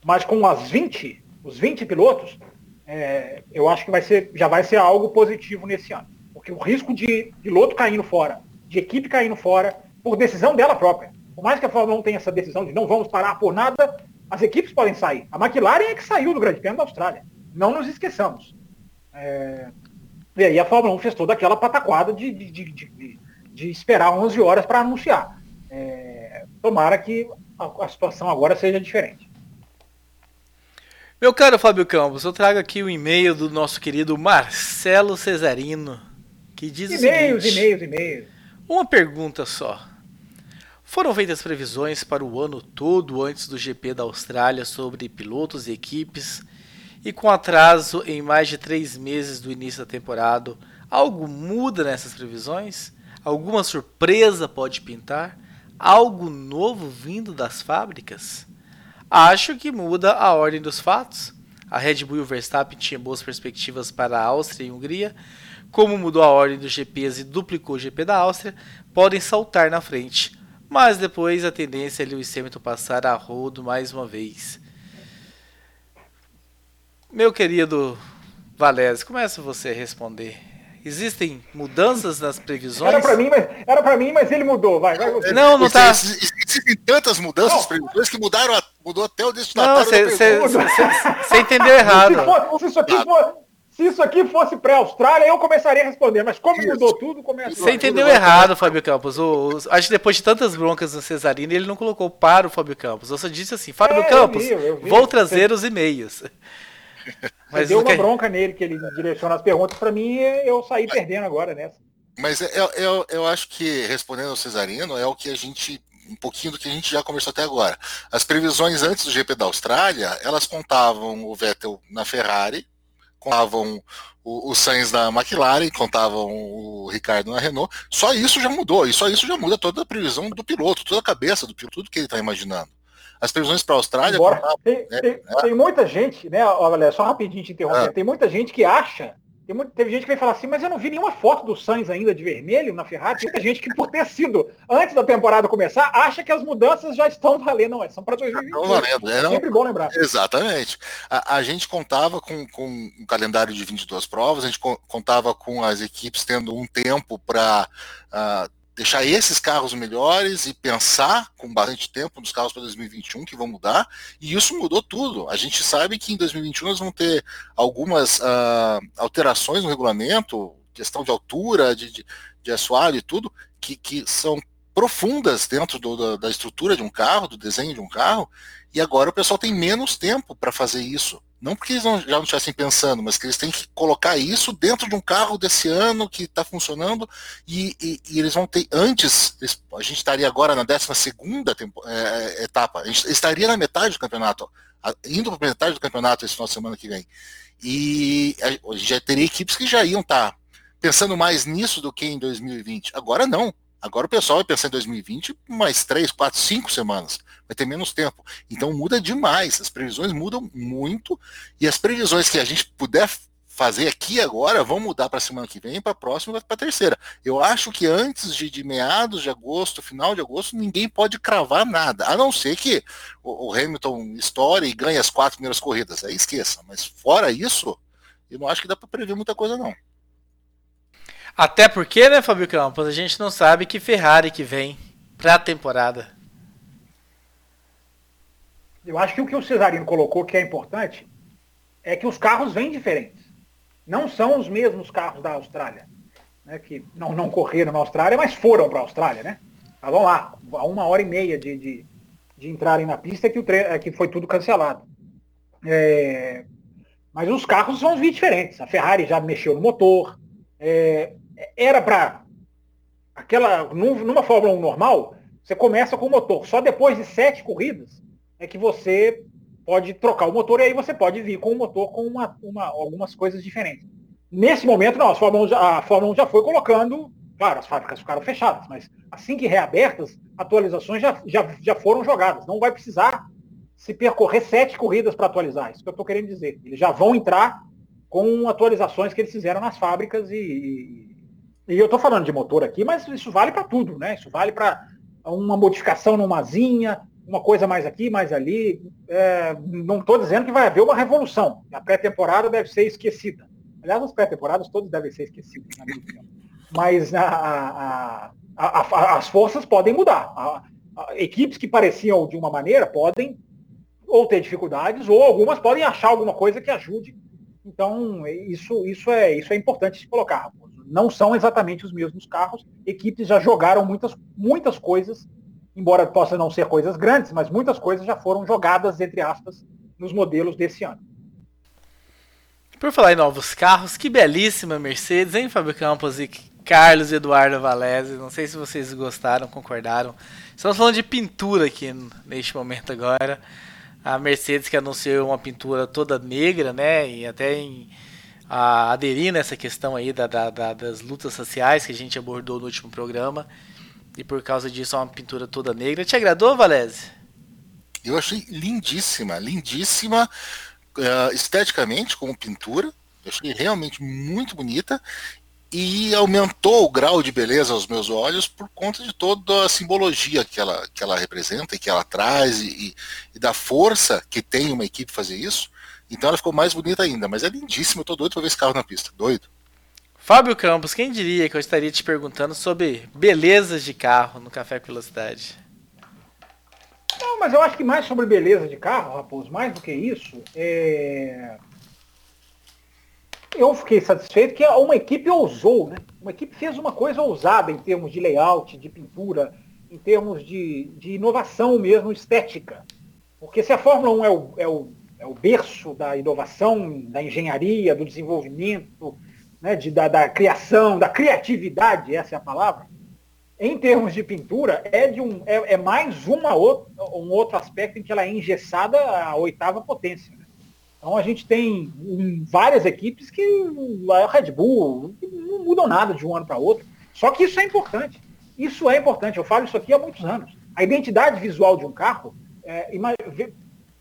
mas com as 20, os 20 pilotos, é, eu acho que vai ser, já vai ser algo positivo nesse ano. Porque o risco de piloto caindo fora, de equipe caindo fora, por decisão dela própria. Por mais que a Fórmula 1 tenha essa decisão de não vamos parar por nada, as equipes podem sair. A McLaren é que saiu do Grande Prêmio da Austrália. Não nos esqueçamos. É... E aí a Fórmula 1 fez toda aquela pataquada de, de, de, de, de esperar 11 horas para anunciar. É... Tomara que a, a situação agora seja diferente.
Meu caro Fábio Campos, eu trago aqui o um e-mail do nosso querido Marcelo Cesarino, que diz
e-mails, e-mails, e-mails.
Uma pergunta só. Foram feitas previsões para o ano todo antes do GP da Austrália sobre pilotos e equipes, e com atraso em mais de três meses do início da temporada, algo muda nessas previsões? Alguma surpresa pode pintar? Algo novo vindo das fábricas? Acho que muda a ordem dos fatos. A Red Bull e o Verstappen tinham boas perspectivas para a Áustria e Hungria. Como mudou a ordem dos GPs e duplicou o GP da Áustria, podem saltar na frente mas depois a tendência é Lewis Hamilton passar a rodo mais uma vez. Meu querido Valério, começa você a responder. Existem mudanças nas previsões?
Era para mim, mas era para mim, mas ele mudou. Vai, vai
você. Não, não tá.
Existem tantas mudanças nas previsões que mudaram, mudou até o destinatário. Não,
você entendeu errado. Se,
for, se isso aqui for, se isso aqui fosse pré-Austrália, eu começaria a responder, mas como isso. mudou tudo, começou.
Você entendeu errado, Fábio Campos. O, o, acho que depois de tantas broncas no Cesarino, ele não colocou para o Fábio Campos. Só disse assim, Fábio é, Campos, eu vi, eu vi. vou trazer os e-mails.
Mas deu uma bronca nele que ele direciona as perguntas para mim e eu saí perdendo agora nessa.
Mas eu, eu, eu acho que, respondendo ao Cesarino, é o que a gente um pouquinho do que a gente já conversou até agora. As previsões antes do GP da Austrália, elas contavam o Vettel na Ferrari, contavam o, o Sainz da McLaren, contavam o Ricardo na Renault. Só isso já mudou, e só isso já muda toda a previsão do piloto, toda a cabeça do piloto, tudo que ele está imaginando. As previsões para a Austrália.
Embora, contavam, tem, né, tem, né? tem, muita gente, né, olha, só rapidinho te interromper, é. tem muita gente que acha Tem muita, teve gente que vai falar assim, mas eu não vi nenhuma foto do Sainz ainda de vermelho na Ferrari. Tem muita gente que, por ter sido antes da temporada começar, acha que as mudanças já estão valendo. Não, é, são para 2021. Estão valendo.
É sempre bom lembrar. Exatamente. A, a, gente contava com, com um calendário de 22 provas, a gente contava com as equipes tendo um tempo para uh, ah, deixar esses carros melhores e pensar com bastante tempo nos carros para 2021 que vão mudar, e isso mudou tudo. A gente sabe que em 2021 nós vamos ter algumas uh, alterações no regulamento, questão de altura, de, de, de assoalho e tudo, que, que são profundas dentro do, da, da estrutura de um carro, do desenho de um carro, e agora o pessoal tem menos tempo para fazer isso. Não porque eles não, já não estivessem pensando, mas que eles têm que colocar isso dentro de um carro desse ano que está funcionando e, e, e, eles vão ter. Antes, a gente estaria agora na 12 é, etapa, a gente estaria na metade do campeonato, indo para metade do campeonato esse final de semana que vem. E a, a gente já teria equipes que já iam estar tá pensando mais nisso do que em 2020. Agora não. Agora o pessoal vai pensar em 2020 mais três, quatro, cinco semanas. Vai ter menos tempo. Então muda demais. As previsões mudam muito. E as previsões que a gente puder fazer aqui agora vão mudar para a semana que vem, para a próxima, para a terceira. Eu acho que antes de, de, meados de agosto, final de agosto, ninguém pode cravar nada, a não ser que o, o Hamilton estoure e ganhe as quatro primeiras corridas. Aí esqueça. Mas fora isso, eu não acho que dá para prever muita coisa, não.
Até porque, né, Fabio Campos, a gente não sabe que Ferrari que vem para a temporada.
Eu acho que o que o Cesarino colocou que é importante é que os carros vêm diferentes. Não são os mesmos carros da Austrália, né, que não, não correram na Austrália, mas foram para a Austrália, né? Estavam lá, a uma hora e meia de, de, de entrarem na pista que, o tre que foi tudo cancelado. É, mas os carros vão vir diferentes. A Ferrari já mexeu no motor. É, era para aquela numa Fórmula 1 normal, você começa com o motor. Só depois de sete corridas é que você pode trocar o motor e aí você pode vir com o motor com uma, uma, algumas coisas diferentes. Nesse momento, não, a Fórmula, 1 já, a Fórmula 1 já foi colocando, claro, as fábricas ficaram fechadas, mas assim que reabertas, atualizações já, já, já foram jogadas. Não vai precisar se percorrer sete corridas para atualizar. Isso que eu estou querendo dizer. Eles já vão entrar com atualizações que eles fizeram nas fábricas e, e eu estou falando de motor aqui, mas isso vale para tudo, né? Isso vale para uma modificação numa zinha, uma coisa mais aqui, mais ali. É, não estou dizendo que vai haver uma revolução. A pré-temporada deve ser esquecida. Aliás, as pré-temporadas todas devem ser esquecidas, na minha opinião. Mas a, a, a, as forças podem mudar. equipes que pareciam de uma maneira podem ou ter dificuldades, ou algumas podem achar alguma coisa que ajude. Então, isso, isso, é, isso é importante se colocar não são exatamente os mesmos carros. Equipes já jogaram muitas, muitas coisas, embora possa não ser coisas grandes, mas muitas coisas já foram jogadas, entre aspas, nos modelos desse ano.
Por falar em novos carros, que belíssima Mercedes, hein, Fábio Campos e Carlos Eduardo Valese. Não sei se vocês gostaram, concordaram. Estamos falando de pintura aqui neste momento agora. A Mercedes que anunciou uma pintura toda negra, né? E até em a aderir nessa questão aí da, da, da, das lutas sociais que a gente abordou no último programa. E por causa disso é uma pintura toda negra. Te agradou, Valese?
Eu achei lindíssima, lindíssima uh, esteticamente como pintura. Eu achei realmente muito bonita e aumentou o grau de beleza aos meus olhos por conta de toda a simbologia que ela, que ela representa e que ela traz e, e da força que tem uma equipe fazer isso. Então ela ficou mais bonita ainda, mas é lindíssima, eu tô doido pra ver esse carro na pista, doido.
Fábio Campos, quem diria que eu estaria te perguntando sobre belezas de carro no Café com Velocidade?
Não, mas eu acho que mais sobre beleza de carro, Raposo, mais do que isso, é... eu fiquei satisfeito que uma equipe ousou, né? Uma equipe fez uma coisa ousada em termos de layout, de pintura, em termos de, de inovação mesmo, estética. Porque se a Fórmula 1 é o, é o é o berço da inovação, da engenharia, do desenvolvimento, né, de, da, da, criação, da criatividade, essa é a palavra. Em termos de pintura, é, de um, é, é mais uma outra, um outro aspecto em que ela é engessada à oitava potência. Né? Então a gente tem um, várias equipes que a Red Bull não mudam nada de um ano para outro. Só que isso é importante. Isso é importante. Eu falo isso aqui há muitos anos. A identidade visual de um carro, é,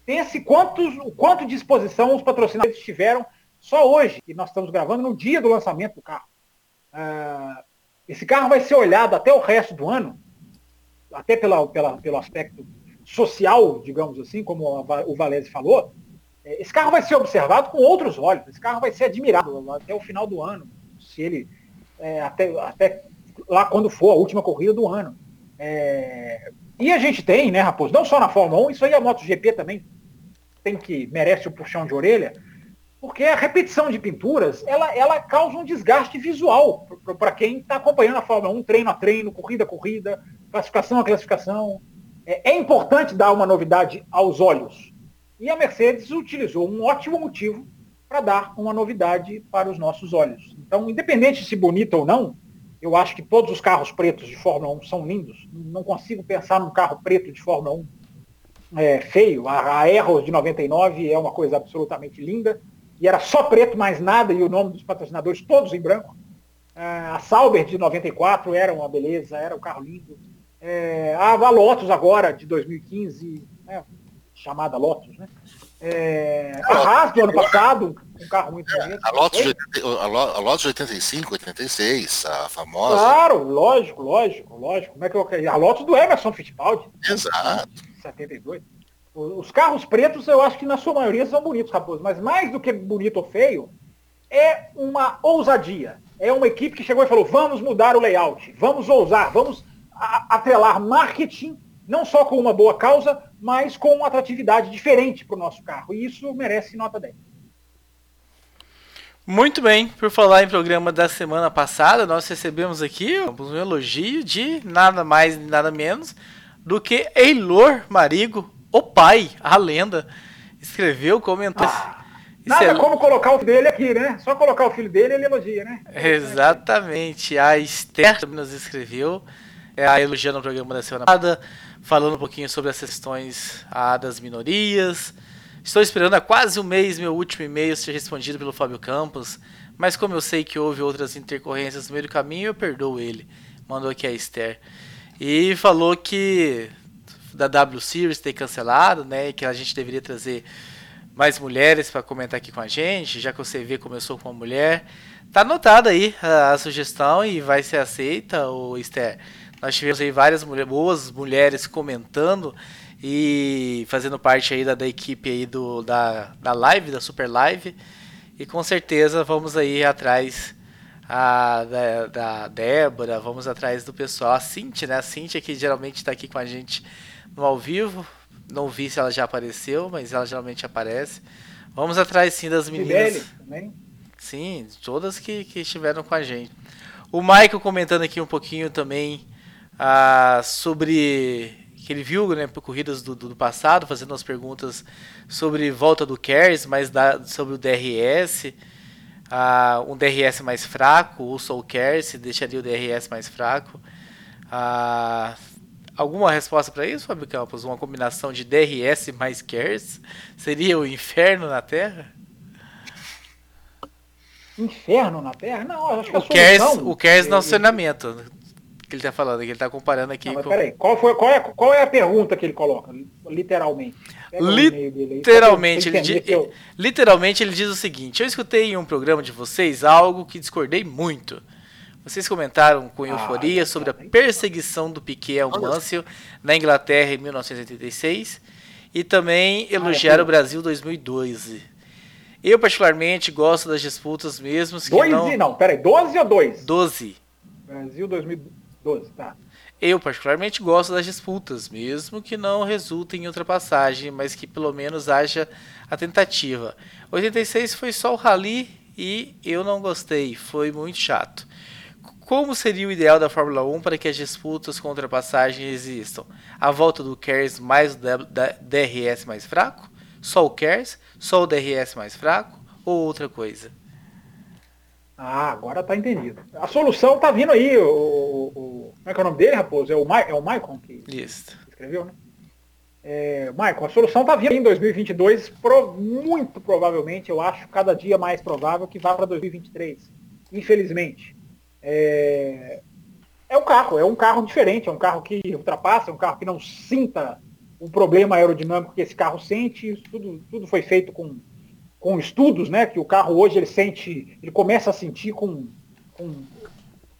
Pense quantos, quanto de exposição os patrocinadores tiveram só hoje, que nós estamos gravando, no dia do lançamento do carro. Uh, esse carro vai ser olhado até o resto do ano, até pela, pela, pelo aspecto social, digamos assim, como o Valese falou, é, esse carro vai ser observado com outros olhos, esse carro vai ser admirado até o final do ano, se ele é, até, até lá quando for a última corrida do ano. É, e a gente tem, né, Raposo, não só na Fórmula 1, isso aí a MotoGP também tem que merece o puxão de orelha, porque a repetição de pinturas, ela, ela causa um desgaste visual para quem está acompanhando a Fórmula 1, treino a treino, corrida a corrida, classificação a classificação. É, é importante dar uma novidade aos olhos. E a Mercedes utilizou um ótimo motivo para dar uma novidade para os nossos olhos. Então, independente de se bonita ou não, eu acho que todos os carros pretos de Fórmula 1 são lindos. Não consigo pensar num carro preto de Fórmula 1 é, feio. A, a Erros de 99 é uma coisa absolutamente linda. E era só preto, mais nada, e o nome dos patrocinadores todos em branco. É, a Sauber de 94 era uma beleza, era um carro lindo. É, a Lotus agora, de 2015, né, chamada Lotus, né? É, a Haas do ano passado, um carro muito
é, bonito. A Lotus, de, a Lotus 85, 86, a famosa.
Claro, lógico, lógico, lógico. Como é que eu, a Lotus do Emerson Fittipaldi.
Exato.
72. Os carros pretos, eu acho que na sua maioria são bonitos, Raposo, mas mais do que bonito ou feio, é uma ousadia. É uma equipe que chegou e falou: vamos mudar o layout, vamos ousar, vamos atrelar marketing, não só com uma boa causa, mas com uma atratividade diferente para o nosso carro. E isso merece nota 10.
Muito bem, por falar em programa da semana passada, nós recebemos aqui um elogio de nada mais nada menos do que Eilor Marigo, o pai, a lenda. Escreveu, comentou. Ah,
nada é... como colocar o filho dele aqui, né? Só colocar o filho dele, ele elogia, né?
Exatamente. A Esther também nos escreveu, é, a elogiando o programa da semana passada, falando um pouquinho sobre as questões das minorias. Estou esperando há quase um mês meu último e-mail ser respondido pelo Fábio Campos, mas como eu sei que houve outras intercorrências no meio do caminho, eu perdoo ele. Mandou aqui a Esther. E falou que da W Series ter cancelado, né? Que a gente deveria trazer mais mulheres para comentar aqui com a gente, já que o CV começou com uma mulher. Tá anotada aí a, a, sugestão e vai ser aceita, o Esther. Nós tivemos aí várias mulher, boas mulheres comentando e fazendo parte aí da, da equipe aí do, da, da live, da Super Live. E com certeza vamos aí atrás a, da, da Débora, vamos atrás do pessoal. A Cintia, né? A Cintia que geralmente está aqui com a gente no ao vivo. Não vi se ela já apareceu, mas ela geralmente aparece. Vamos atrás sim das meninas. também? Sim, todas que, que estiveram com a gente. O Michael comentando aqui um pouquinho também ah, sobre que ele viu né, corridas do, do, passado, fazendo as perguntas sobre volta do Cares, mas da, sobre o DRS um DRS mais fraco, o Soul Care se deixaria o DRS mais fraco. Alguma resposta para isso, Fábio Campos? Uma combinação de DRS mais Cares seria o inferno na Terra?
Inferno na Terra? Não, acho que
o
a solução...
o Cares é, no acionamento que ele está falando, que ele está comparando aqui.
Não, com... peraí, qual, foi, qual, é, qual é a pergunta que ele coloca, literalmente?
Literalmente, ele, literalmente ele diz o seguinte: Eu escutei em um programa de vocês algo que discordei muito. Vocês comentaram com ah, euforia ah, sobre a perseguição do Piquet ao Mansell na Inglaterra em 1986 e também elogiaram o Brasil 2012. Eu particularmente gosto das disputas mesmo que
dois
não...
E não, peraí, 12 ou 2?
12.
Brasil 2012, tá.
Eu particularmente gosto das disputas, mesmo que não resultem em ultrapassagem, mas que pelo menos haja a tentativa. 86 foi só o rally e eu não gostei, foi muito chato. Como seria o ideal da Fórmula 1 para que as disputas com ultrapassagem existam? A volta do KERS mais o DRS mais fraco? Só o KERS? Só o DRS mais fraco? Ou outra coisa?
Ah, agora tá entendido. A solução tá vindo aí. O, o, como é que é o nome dele, Raposo? É o, Ma, é o Maicon que
Isso.
escreveu, né? É, Maicon, a solução tá vindo em 2022, pro, muito provavelmente, eu acho, cada dia mais provável que vá para 2023. Infelizmente. É, é um carro, é um carro diferente, é um carro que ultrapassa, é um carro que não sinta o problema aerodinâmico que esse carro sente. Tudo, tudo foi feito com com estudos, né, que o carro hoje ele sente, ele começa a sentir com, com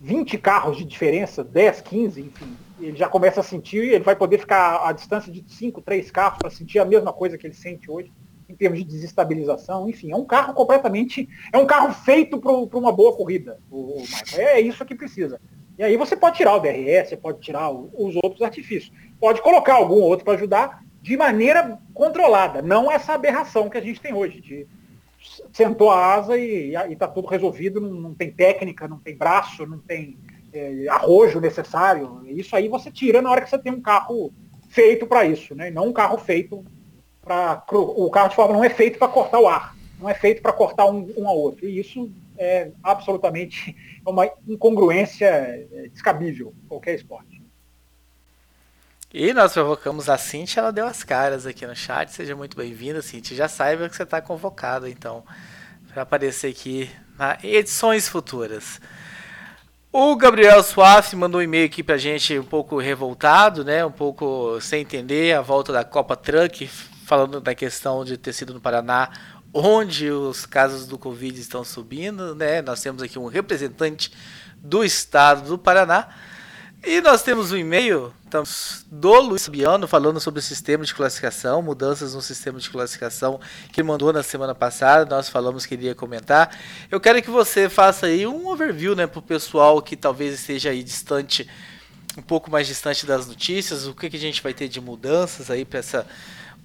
20 carros de diferença, 10, 15, enfim, ele já começa a sentir, ele vai poder ficar à distância de 5, 3 carros para sentir a mesma coisa que ele sente hoje, em termos de desestabilização, enfim, é um carro completamente, é um carro feito para uma boa corrida, o, o é isso que precisa. E aí você pode tirar o DRS, você pode tirar os outros artifícios, pode colocar algum outro para ajudar, de maneira controlada, não essa aberração que a gente tem hoje, de sentou a asa e está tudo resolvido, não, não, tem técnica, não tem braço, não tem é, arrojo necessário. Isso aí você tira na hora que você tem um carro feito para isso, né? não um carro feito para. O carro de Fórmula 1 é feito para cortar o ar, não é feito para cortar um, um ao outro. E isso é absolutamente uma incongruência é, descabível qualquer esporte.
E nós provocamos a Cintia, ela deu as caras aqui no chat. Seja muito bem-vinda, Cintia. Já saiba que você está convocado, então, para aparecer aqui na edições futuras. O Gabriel Suaf mandou um e-mail aqui pra gente um pouco revoltado, né? Um pouco sem entender a volta da Copa Truck, falando da questão de ter sido no Paraná, onde os casos do Covid estão subindo, né? Nós temos aqui um representante do estado do Paraná. E nós temos um e-mail do Luiz Fabiano falando sobre o sistema de classificação, mudanças no sistema de classificação que mandou na semana passada, nós falamos que iria comentar. Eu quero que você faça aí um overview né, para o pessoal que talvez esteja aí distante, um pouco mais distante das notícias, o que, que a gente vai ter de mudanças aí para essa,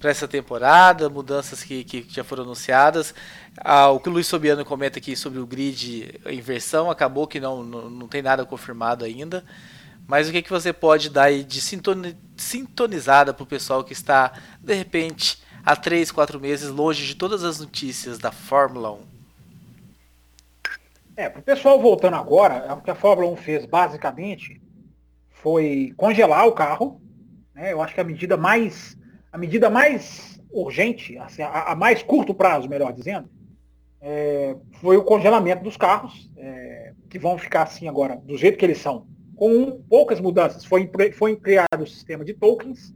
essa temporada, mudanças que, que já foram anunciadas. Ah, o que o Luiz Fabiano comenta aqui sobre o grid inversão, acabou que não, não, não tem nada confirmado ainda. Mas o que, que você pode dar aí de sintonizada para o pessoal que está, de repente, há 3, 4 meses longe de todas as notícias da Fórmula 1?
É, para o pessoal voltando agora, o que a Fórmula 1 fez basicamente foi congelar o carro. Né? Eu acho que a medida mais, a medida mais urgente, assim, a, a, mais curto prazo, melhor dizendo, é, foi o congelamento dos carros, é, que vão ficar assim agora, do jeito que eles são, com poucas mudanças. Foi, foi criado o sistema de tokens,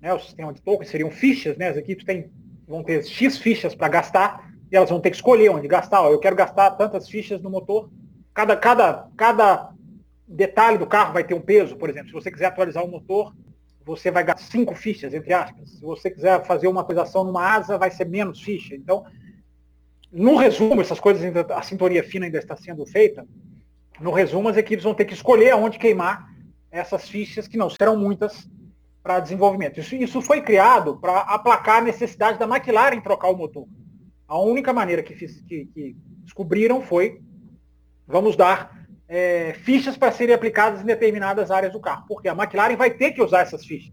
né, o sistema de tokens seriam fichas, né, as equipes têm, vão ter X fichas para gastar, e elas vão ter que escolher onde gastar. Ó, eu quero gastar tantas fichas no motor. Cada, cada, cada detalhe do carro vai ter um peso, por exemplo. Se você quiser atualizar o motor, você vai gastar cinco fichas, entre aspas. Se você quiser fazer uma atualização numa asa, vai ser menos ficha. Então, no resumo, essas coisas, a sintonia fina ainda está sendo feita, no resumo, as equipes vão ter que escolher aonde queimar essas fichas, que não serão muitas, para desenvolvimento. Isso, isso foi criado para aplacar a necessidade da McLaren trocar o motor. A única maneira que, fiz, que, que descobriram foi vamos dar é, fichas para serem aplicadas em determinadas áreas do carro. Porque a McLaren vai ter que usar essas fichas.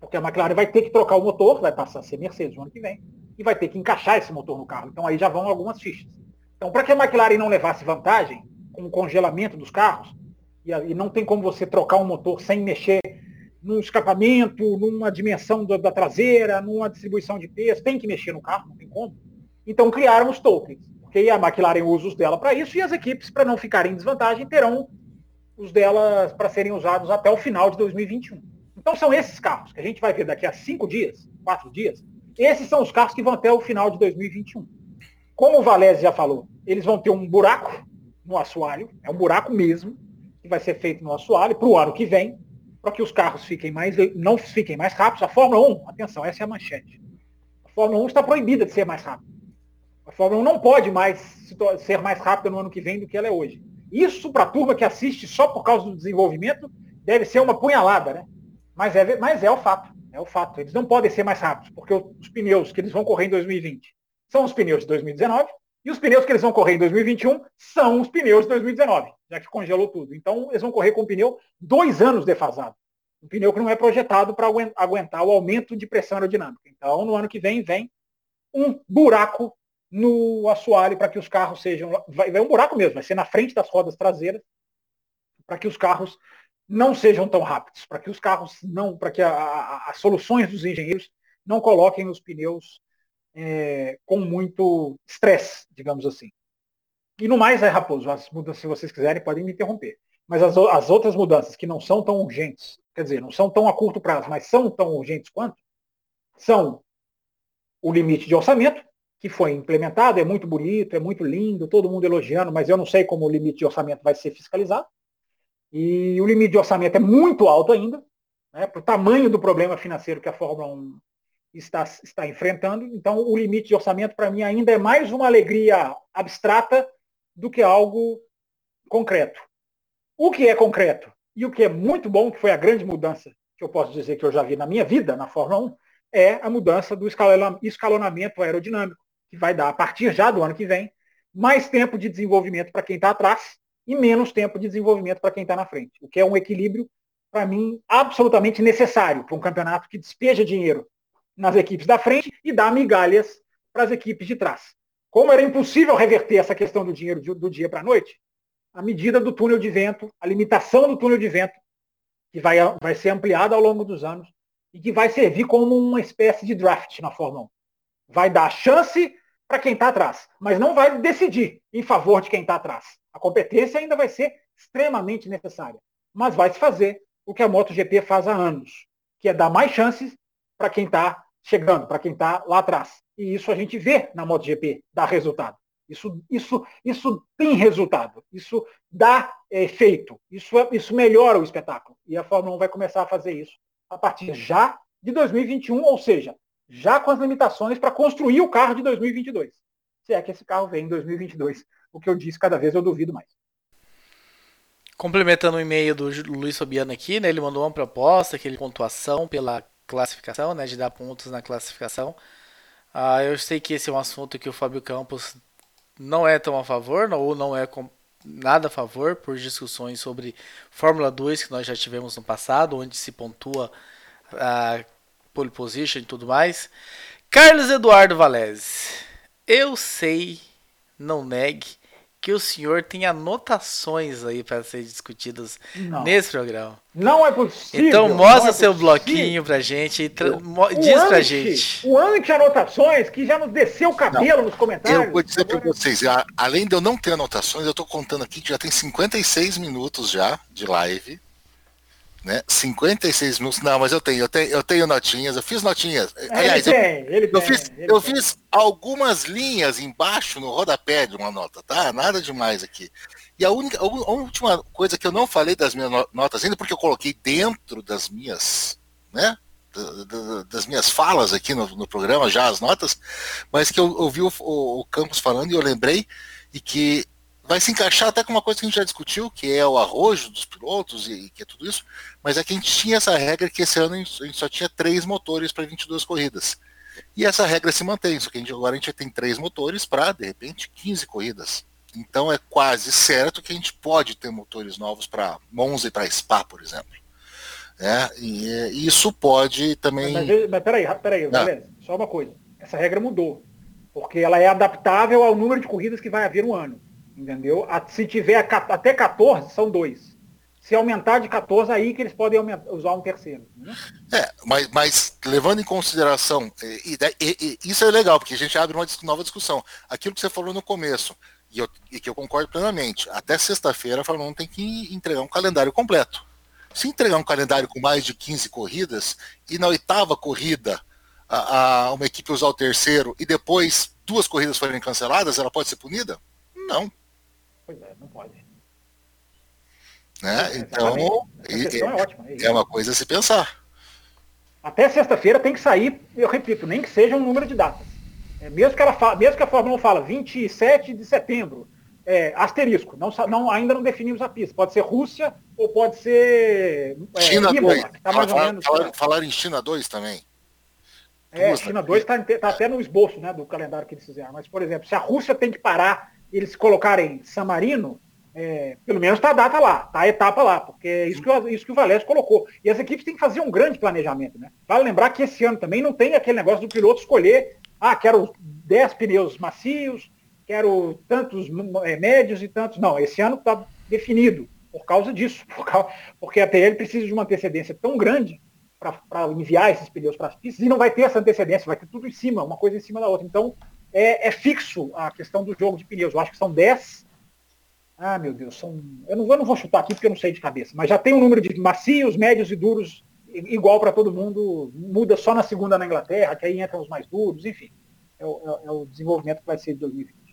Porque a McLaren vai ter que trocar o motor, vai passar a ser Mercedes no ano que vem, e vai ter que encaixar esse motor no carro. Então aí já vão algumas fichas. Então, para que a McLaren não levasse vantagem, com o congelamento dos carros, e, e, não tem como você trocar um motor sem mexer num escapamento, numa dimensão da, da, traseira, numa distribuição de peso, tem que mexer no carro, não tem como. Então criaram os tokens, porque a McLaren usa os dela para isso, e as equipes, para não ficarem em desvantagem, terão os delas para serem usados até o final de 2021. Então são esses carros que a gente vai ver daqui a cinco dias, quatro dias, esses são os carros que vão até o final de 2021. Como o Valese já falou, eles vão ter um buraco no assoalho, é um buraco mesmo, que vai ser feito no assoalho para o ano que vem, para que os carros fiquem mais, não fiquem mais rápidos. A Fórmula 1, atenção, essa é a manchete. A Fórmula 1 está proibida de ser mais rápida. A Fórmula 1 não pode mais ser mais rápida no ano que vem do que ela é hoje. Isso para a turma que assiste só por causa do desenvolvimento deve ser uma punhalada, né? Mas é, mas é o fato. É o fato. Eles não podem ser mais rápidos, porque os pneus que eles vão correr em 2020 são os pneus de 2019 e os pneus que eles vão correr em 2021 são os pneus de 2019, já que congelou tudo. Então, eles vão correr com um pneu dois anos defasado. Um pneu que não é projetado para aguentar o aumento de pressão aerodinâmica. Então, no ano que vem, vem um buraco no assoalho para que os carros sejam. Vai, vai um buraco mesmo, vai ser na frente das rodas traseiras, para que os carros não sejam tão rápidos, para que os carros não, para que as soluções dos engenheiros não coloquem os pneus é, com muito estresse, digamos assim. E no mais, é Raposo, as mudanças, se vocês quiserem, podem me interromper. Mas as, as outras mudanças que não são tão urgentes, quer dizer, não são tão a curto prazo, mas são tão urgentes quanto, são o limite de orçamento, que foi implementado, é muito bonito, é muito lindo, todo mundo elogiando, mas eu não sei como o limite de orçamento vai ser fiscalizado. E o limite de orçamento é muito alto ainda, né, para o tamanho do problema financeiro que a Fórmula 1 está, está enfrentando. Então, o limite de orçamento, para mim, ainda é mais uma alegria abstrata do que algo concreto. O que é concreto e o que é muito bom, que foi a grande mudança que eu posso dizer que eu já vi na minha vida na Fórmula 1, é a mudança do escalonamento aerodinâmico, que vai dar, a partir já do ano que vem, mais tempo de desenvolvimento para quem está atrás e menos tempo de desenvolvimento para quem está na frente. O que é um equilíbrio, para mim, absolutamente necessário para um campeonato que despeja dinheiro nas equipes da frente e dá migalhas para as equipes de trás. Como era impossível reverter essa questão do dinheiro do dia para a noite, a medida do túnel de vento, a limitação do túnel de vento, que vai, vai ser ampliada ao longo dos anos e que vai servir como uma espécie de draft na Fórmula 1. Vai dar chance para quem está atrás, mas não vai decidir em favor de quem está atrás. A competência ainda vai ser extremamente necessária, mas vai se fazer o que a MotoGP faz há anos, que é dar mais chances para quem está chegando, para quem está lá atrás. E isso a gente vê na MotoGP, dá resultado. Isso, isso, isso tem resultado, isso dá efeito, isso, é, isso melhora o espetáculo. E a Fórmula 1 vai começar a fazer isso a partir já de 2021, ou seja, já com as limitações para construir o carro de 2022. Se é que esse carro vem em 2022. O que eu disse, cada vez eu duvido mais.
Complementando o e-mail do Luiz Fabiano aqui, né, ele mandou uma proposta, aquele pontuação pela classificação, né, de dar pontos na classificação. Ah, eu sei que esse é um assunto que o Fábio Campos não é tão a favor, ou não é nada a favor, por discussões sobre Fórmula 2 que nós já tivemos no passado, onde se pontua a pole position e tudo mais. Carlos Eduardo Valese, eu sei, não negue, que o senhor tem anotações aí para ser discutidas não. nesse programa.
Não é possível.
Então mostra é seu possível. bloquinho pra gente e diz anti, pra gente.
O anti-anotações que já nos desceu o cabelo não, nos comentários.
Eu vou dizer para vocês, além de eu não ter anotações, eu tô contando aqui que já tem 56 minutos já de live né? 56 minutos. Não, mas eu tenho, eu tenho, eu tenho notinhas, eu fiz notinhas.
É, Aliás, ele tem, eu, ele
eu fiz, eu tem. fiz algumas linhas embaixo no rodapé de uma nota, tá? Nada demais aqui. E a única, a última coisa que eu não falei das minhas notas ainda, porque eu coloquei dentro das minhas, né? Das minhas falas aqui no, no programa, já as notas, mas que eu ouvi o, o, o Campos falando e eu lembrei, e que vai se encaixar até com uma coisa que a gente já discutiu, que é o arrojo dos pilotos e, e que é tudo isso, mas é que a gente tinha essa regra que esse ano a gente só tinha três motores para 22 corridas. E essa regra se mantém, só que a gente, agora a gente tem três motores para, de repente, 15 corridas. Então é quase certo que a gente pode ter motores novos para Monza e para Spa, por exemplo. É, e, isso pode também.
Mas, mas, mas peraí, peraí, beleza. Só uma coisa. Essa regra mudou. Porque ela é adaptável ao número de corridas que vai haver no ano. Entendeu? Se tiver até 14, são dois. Se aumentar de 14, aí que eles podem aumentar, usar um terceiro. Né?
É, mas, mas, levando em consideração, e, e, e, isso é legal, porque a gente abre uma nova discussão. Aquilo que você falou no começo, e, eu, e que eu concordo plenamente, até sexta-feira a Fórmula 1 tem que entregar um calendário completo. Se entregar um calendário com mais de 15 corridas, e na oitava corrida a, a uma equipe usar o terceiro, e depois duas corridas forem canceladas, ela pode ser punida? Não.
Pois é, não pode.
Né? Então, é, é, ótima, é, é uma coisa a se pensar.
Até sexta-feira tem que sair, eu repito, nem que seja um número de datas. É, mesmo, que ela fala, mesmo que a Fórmula 1 fala 27 de setembro, é, asterisco, não, não, ainda não definimos a pista. Pode ser Rússia ou pode ser
é, China 2. Tá falar, menos, falar, falar, em China 2 também.
É, Duas China 2 está tá até no esboço né, do calendário que eles fizeram. Mas, por exemplo, se a Rússia tem que parar eles colocarem San Marino, é, pelo menos está a data lá, está a etapa lá, porque é isso que, o, isso que o Valés colocou. E as equipes têm que fazer um grande planejamento. Né? Vale lembrar que esse ano também não tem aquele negócio do piloto escolher, ah, quero 10 pneus macios, quero tantos é, médios e tantos. Não, esse ano está definido por causa disso, por causa, porque a TL precisa de uma antecedência tão grande para enviar esses pneus para as pistas e não vai ter essa antecedência, vai ter tudo em cima, uma coisa em cima da outra. Então, é, é, fixo a questão do jogo de pneus. Eu acho que são 10. Ah, meu Deus, são. Eu não, eu não vou chutar aqui porque eu não sei de cabeça, mas já tem um número de macios, médios e duros igual para todo mundo. Muda só na segunda na Inglaterra, que aí entram os mais duros, enfim. é o, é o desenvolvimento que vai ser de 2020.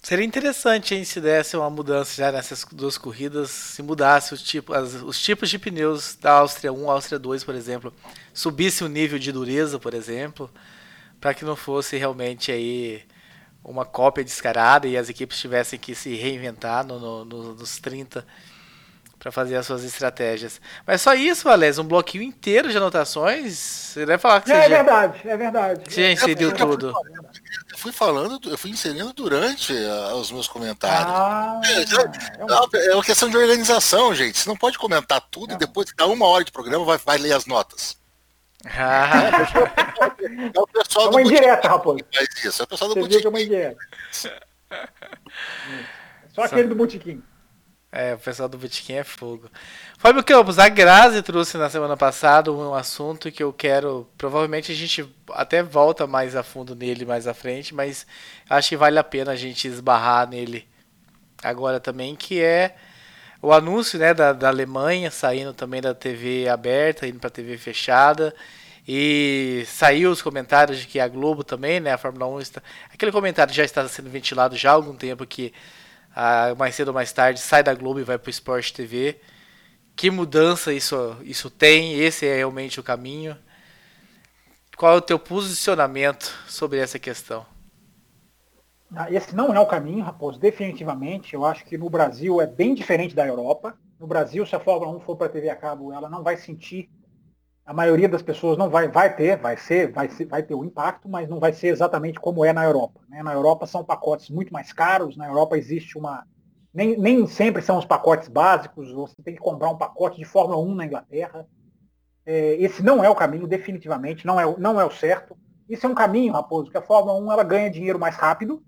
Seria interessante, hein, se desse uma mudança já nessas duas corridas, se mudasse os, tipo, as, os tipos de pneus da Áustria 1, Áustria 2, por exemplo, subisse o nível de dureza, por exemplo, para que não fosse realmente aí uma cópia descarada e as equipes tivessem que se reinventar no, no, no, nos 30 para fazer as suas estratégias. Mas só isso, Valéz, um bloquinho inteiro de anotações. Você deve falar que
é,
você
é
já,
verdade, é verdade.
você inseriu tudo.
Eu fui falando, eu fui inserindo durante uh, os meus comentários.
Ah,
é, uma... é, uma questão de organização, gente. Você não pode comentar tudo e depois, dá uma hora de programa, vai, vai ler as notas.
Ah,
É o
é
pessoal
uma
do
indireta,
que faz isso. É o pessoal do
Você viu que é uma indireta. Só aquele do botiquim.
É, o pessoal do Botequim é fogo. Fábio Campos, a Grazi trouxe na semana passada um assunto que eu quero. Provavelmente a gente até volta mais a fundo nele mais à frente, mas acho que vale a pena a gente esbarrar nele agora também, que é o anúncio né, da, da Alemanha saindo também da TV aberta, indo para TV fechada. E saiu os comentários de que a Globo também, né, a Fórmula 1 está. Aquele comentário já está sendo ventilado já há algum tempo que ah, mais cedo ou mais tarde sai da Globo e vai para o Sport TV. Que mudança isso, isso tem? Esse é realmente o caminho? Qual é o teu posicionamento sobre essa questão?
Ah, Esse não é o caminho, Raposo, definitivamente. Eu acho que no Brasil é bem diferente da Europa. No Brasil, se a Fórmula 1 for para a TV a cabo, ela não vai sentir, a maioria das pessoas não vai, vai ter, vai ser, vai ser, vai ter o impacto, mas não vai ser exatamente como é na Europa. né? Na Europa são pacotes muito mais caros, na Europa existe uma. Nem, nem sempre são os pacotes básicos, você tem que comprar um pacote de Fórmula 1 na Inglaterra. É, esse não é o caminho, definitivamente, não é, não é o certo. Isso é um caminho, Raposo, que a Fórmula 1 ela ganha dinheiro mais rápido,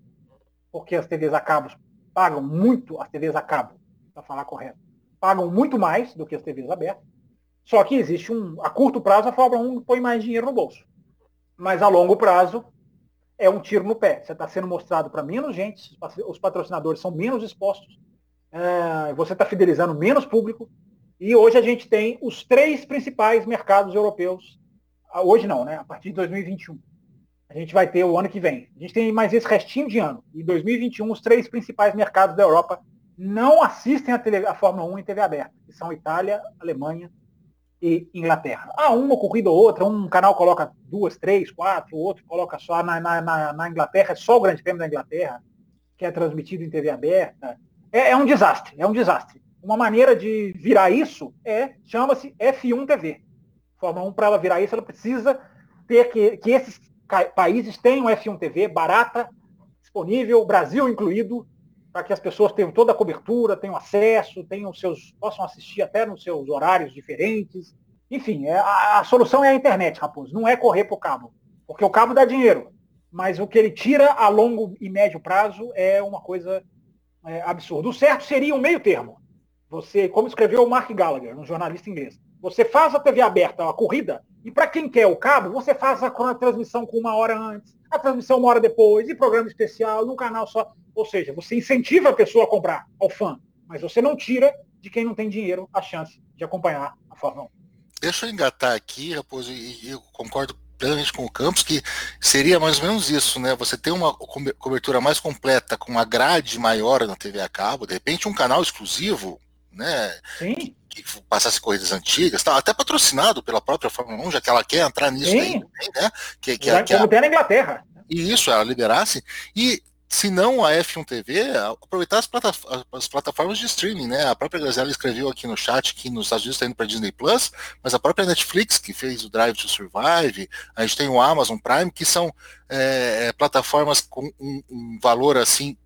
porque as TVs a cabo pagam muito, as TVs a cabo, para falar correto, pagam muito mais do que as TVs abertas. Só que existe um, a curto prazo a Fórmula 1 põe mais dinheiro no bolso. Mas a longo prazo é um tiro no pé. Você está sendo mostrado para menos gente, os pat- os patrocinadores são menos expostos, é, você está fidelizando menos público. E hoje a gente tem os três principais mercados europeus. Hoje não, né? A partir de 2021 a gente vai ter o ano que vem. A gente tem mais esse restinho de ano. Em 2021, os três principais mercados da Europa não assistem a, tele- a Fórmula 1 em TV aberta, que são Itália, Alemanha e Inglaterra. Ah, uma corrida ou outra, um canal coloca duas, três, quatro, o outro coloca só. Na, na, na, na Inglaterra, é só o Grande Prêmio da Inglaterra, que é transmitido em TV aberta. É, é um desastre, é um desastre. Uma maneira de virar isso é, chama-se F1 TV. Fórmula 1, para ela virar isso, ela precisa ter que, que esses países tenham F1 TV barata, disponível, Brasil incluído, para que as pessoas tenham toda a cobertura, tenham acesso, tenham seus, possam assistir até nos seus horários diferentes. Enfim, é, a, a solução é a internet, Raposo, não é correr para o cabo. Porque o cabo dá dinheiro, mas o que ele tira a longo e médio prazo é uma coisa é, absurda. O certo seria um meio termo. Você, como escreveu o Mark Gallagher, um jornalista inglês, você faz a TV aberta, a corrida, e para quem quer o cabo, você faz a, transmissão com uma hora antes, a transmissão uma hora depois, e programa especial, num canal só. Ou seja, você incentiva a pessoa a comprar, ao fã, mas você não tira de quem não tem dinheiro a chance de acompanhar a Fórmula 1.
Deixa eu engatar aqui, Raposo, e eu concordo plenamente com o Campos, que seria mais ou menos isso, né? Você tem uma co- cobertura mais completa, com uma grade maior na TV a cabo, de repente um canal exclusivo, né?
Sim,
Que passasse corridas antigas, tal, até patrocinado pela própria Fórmula 1, já que ela quer entrar nisso
Sim.
também, né? Que, que,
já-
que a-
como tem na Inglaterra.
e isso, ela liberasse. E se não a F1 TV, aproveitar as, plata- as plataformas de streaming, né? A própria Gazela escreveu aqui no chat que nos Estados Unidos está indo para Disney Plus, mas a própria Netflix, que fez o Drive to Survive, a gente tem o Amazon Prime, que são é, é, plataformas com um, um valor assim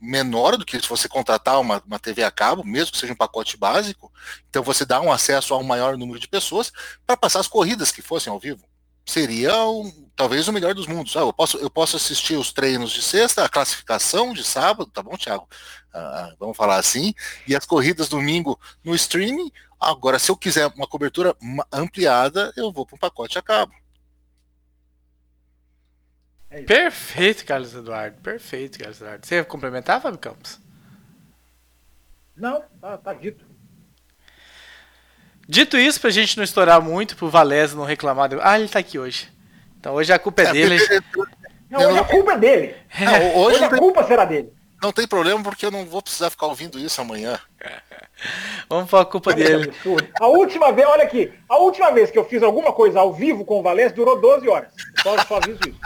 menor do que se você contratar uma, uma TV a cabo, mesmo que seja um pacote básico. Então você dá um acesso a um maior número de pessoas para passar as corridas que fossem ao vivo seria um- talvez o melhor dos mundos. Ah, eu, posso, eu posso assistir os treinos de sexta, a classificação de sábado, tá bom, Thiago? Ah, vamos falar assim, e as corridas domingo no streaming. Agora, se eu quiser uma cobertura ampliada, eu vou para um pacote a cabo.
Perfeito, Carlos Eduardo. Perfeito, Carlos Eduardo. Você ia complementar, Fábio Campos?
Não, tá, tá dito.
Dito isso, pra gente não estourar muito, pro Valese não reclamar. de- Ah, ele tá aqui hoje. Então hoje a culpa é, é dele.
Não, hoje a culpa é dele. Não, hoje, hoje a culpa será dele.
Não tem problema porque eu não vou precisar ficar ouvindo isso amanhã.
Vamos falar a culpa dele.
A última vez, olha aqui, a última vez que eu fiz alguma coisa ao vivo com o Valés durou 12 horas. Só, só aviso isso.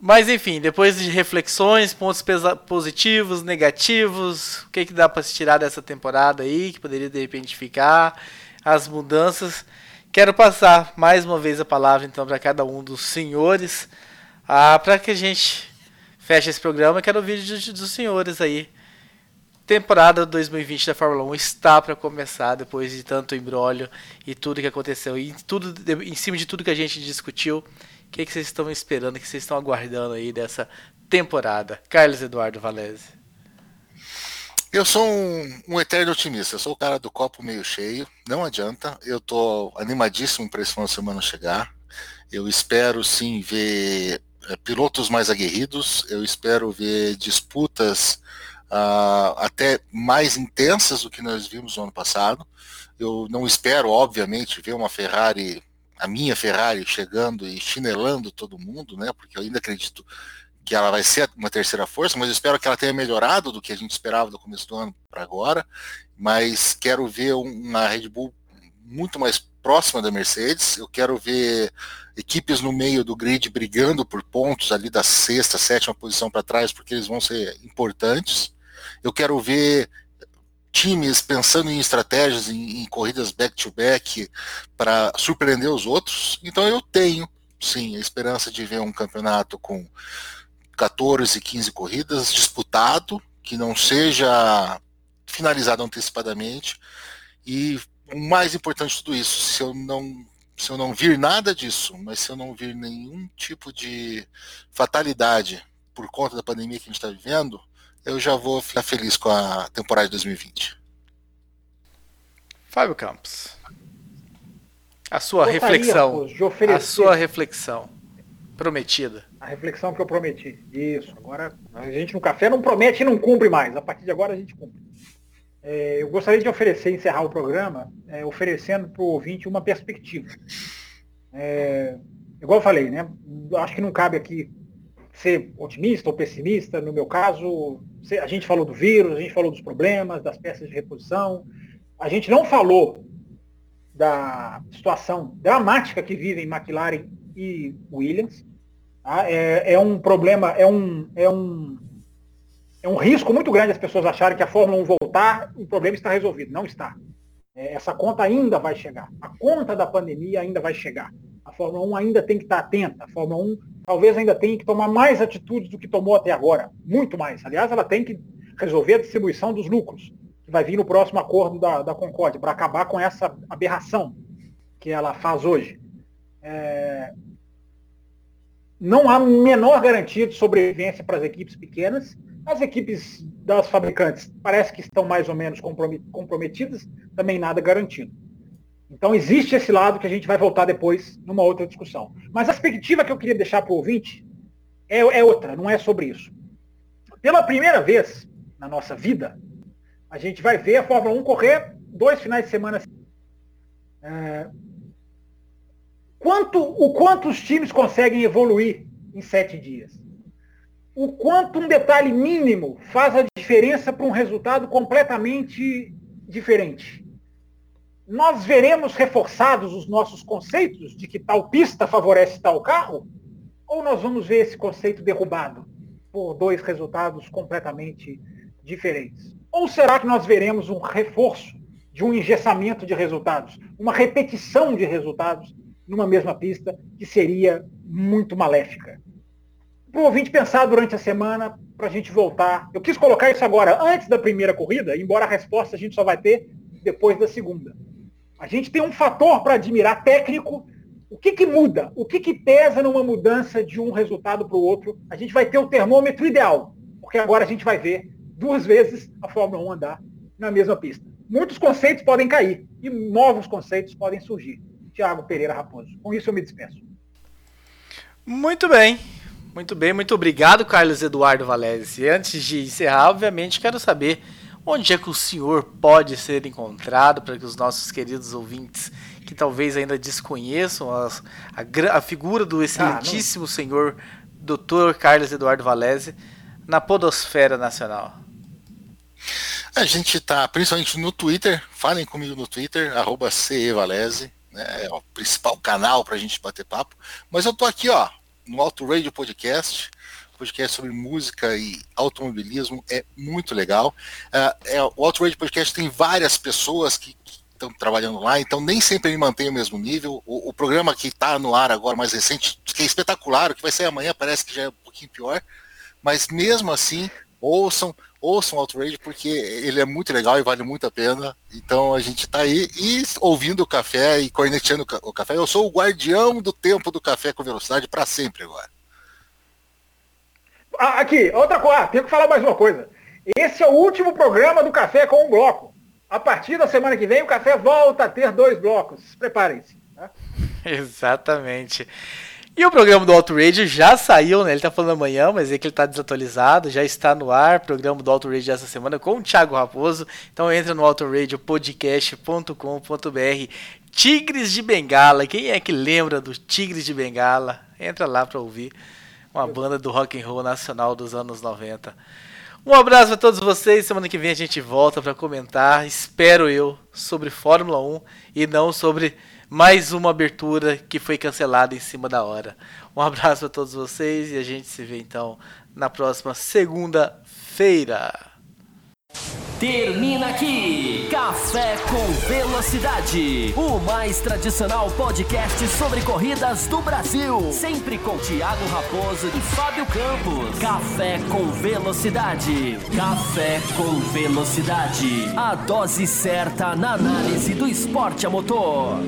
Mas enfim, depois de reflexões, pontos positivos, negativos, o que, que dá para se tirar dessa temporada aí, que poderia de repente ficar, as mudanças. Quero passar mais uma vez a palavra então para cada um dos senhores, ah, para que a gente feche esse programa. Quero ouvir dos, dos senhores aí. Temporada 2020 da Fórmula 1 está para começar depois de tanto embrólio e tudo que aconteceu e tudo em cima de tudo que a gente discutiu que, que vocês estão esperando, o que vocês estão aguardando aí dessa temporada? Carlos Eduardo Valese.
Eu sou um, um, eterno otimista, eu sou o cara do copo meio cheio, não adianta, eu tô animadíssimo para esse final de semana chegar. Eu espero sim ver é, pilotos mais aguerridos, eu espero ver disputas uh, até mais intensas do que nós vimos no ano passado. Eu não espero, obviamente, ver uma Ferrari a minha Ferrari chegando e chinelando todo mundo, né? Porque eu ainda acredito que ela vai ser uma terceira força, mas eu espero que ela tenha melhorado do que a gente esperava do começo do ano para agora. Mas quero ver uma Red Bull muito mais próxima da Mercedes. Eu quero ver equipes no meio do grid brigando por pontos ali da sexta, sétima posição para trás, porque eles vão ser importantes. Eu quero ver times pensando em estratégias, em, em corridas back-to-back para surpreender os outros. Então eu tenho, sim, a esperança de ver um campeonato com 14, 15 corridas disputado, que não seja finalizado antecipadamente. E o mais importante de tudo isso, se eu não se eu não vir nada disso, mas se eu não vir nenhum tipo de fatalidade por conta da pandemia que a gente está vivendo, eu já vou ficar feliz com a temporada de 2020.
Fábio Campos. A sua Gostaria, reflexão. a sua reflexão. Prometida.
A reflexão que eu prometi. Isso. Agora, a gente no café não promete e não cumpre mais. A partir de agora a gente cumpre. É, eu gostaria de oferecer, encerrar o programa, é, oferecendo para o ouvinte uma perspectiva. É, igual eu falei, né? Acho que não cabe aqui ser otimista ou pessimista. No meu caso, a gente falou do vírus, a gente falou dos problemas, das peças de reposição. A gente não falou da situação dramática que vivem McLaren e Williams. Tá? É, é, um problema, é um, é, um, é um risco muito grande as pessoas acharem que a Fórmula 1 voltar, o problema está resolvido. Não está. É, essa conta ainda vai chegar. A conta da pandemia ainda vai chegar. A Fórmula 1 ainda tem que estar atenta. A Fórmula 1 talvez ainda tenha que tomar mais atitudes do que tomou até agora. Muito mais. Aliás, ela tem que resolver a distribuição dos lucros, que vai vir no próximo acordo da, da Concorde, para acabar com essa aberração que ela faz hoje. É... Não há menor garantia de sobrevivência para as equipes pequenas. As equipes das fabricantes parece que estão mais ou menos comprometidas, também nada garantido. Então existe esse lado que a gente vai voltar depois numa outra discussão. Mas a perspectiva que eu queria deixar para o ouvinte é, é, outra, não é sobre isso. Pela primeira vez na nossa vida, a gente vai ver a Fórmula 1 correr dois finais de semana. É, quanto, o quanto os times conseguem evoluir em sete dias? O quanto um detalhe mínimo faz a diferença para um resultado completamente diferente? Nós veremos reforçados os nossos conceitos de que tal pista favorece tal carro? Ou nós vamos ver esse conceito derrubado por dois resultados completamente diferentes? Ou será que nós veremos um reforço de um engessamento de resultados, uma repetição de resultados numa mesma pista que seria muito maléfica? Para o ouvinte pensar durante a semana, para a gente voltar. Eu quis colocar isso agora, antes da primeira corrida, embora a resposta a gente só vai ter depois da segunda. A gente tem um fator para admirar técnico. O que, que muda? O que, que pesa numa mudança de um resultado para o outro? A gente vai ter o termômetro ideal, porque agora a gente vai ver duas vezes a Fórmula 1 andar na mesma pista. Muitos conceitos podem cair e novos conceitos podem surgir. Tiago Pereira Raposo. Com isso eu me despeço.
Muito bem. Muito bem, muito obrigado, Carlos Eduardo Valese. Antes de encerrar, obviamente, quero saber onde é que o senhor pode ser encontrado para que os nossos queridos ouvintes que talvez ainda desconheçam as, a, a, figura do excelentíssimo ah, senhor Dr. Carlos Eduardo Valese na podosfera nacional?
A gente está principalmente no Twitter, falem comigo no Twitter, arroba CEValese, né, é o principal canal para a gente bater papo. Mas eu tô aqui, ó, no Auto Radio Podcast, podcast sobre música e automobilismo, é muito legal. Uh, é, o Radio Podcast tem várias pessoas que, estão trabalhando lá, então nem sempre ele mantém o mesmo nível. O, o programa que está no ar agora, mais recente, que é espetacular, o que vai sair amanhã parece que já é um pouquinho pior, mas mesmo assim, ouçam, ouçam o Outrage porque ele é muito legal e vale muito a pena. Então a gente está aí e ouvindo o café e corneteando o café. Eu sou o guardião do tempo do café com velocidade para sempre agora.
Ah, aqui, outra coisa, ah, tenho que falar mais uma coisa. Esse é o último programa do Café com um bloco. A partir da semana que vem, o café volta a ter dois blocos. Preparem-se. Tá?
Exatamente. E o programa do Outrage já saiu, né? Ele tá falando amanhã, mas é que ele tá desatualizado, já está no ar, programa do Outrage essa semana com o Thiago Raposo. Então entra no outragepodcast.com.br Tigres de Bengala. Quem é que lembra do Tigres de Bengala? Entra lá para ouvir uma banda do rock and roll nacional dos anos 90. Um abraço a todos vocês. Semana que vem a gente volta para comentar, espero eu, sobre Fórmula 1 e não sobre mais uma abertura que foi cancelada em cima da hora. Um abraço a todos vocês e a gente se vê então na próxima segunda-feira.
Termina aqui Café com Velocidade, o mais tradicional podcast sobre corridas do Brasil. Sempre com Thiago Raposo e Fábio Campos. Café com Velocidade. Café com Velocidade. A dose certa na análise do esporte a motor.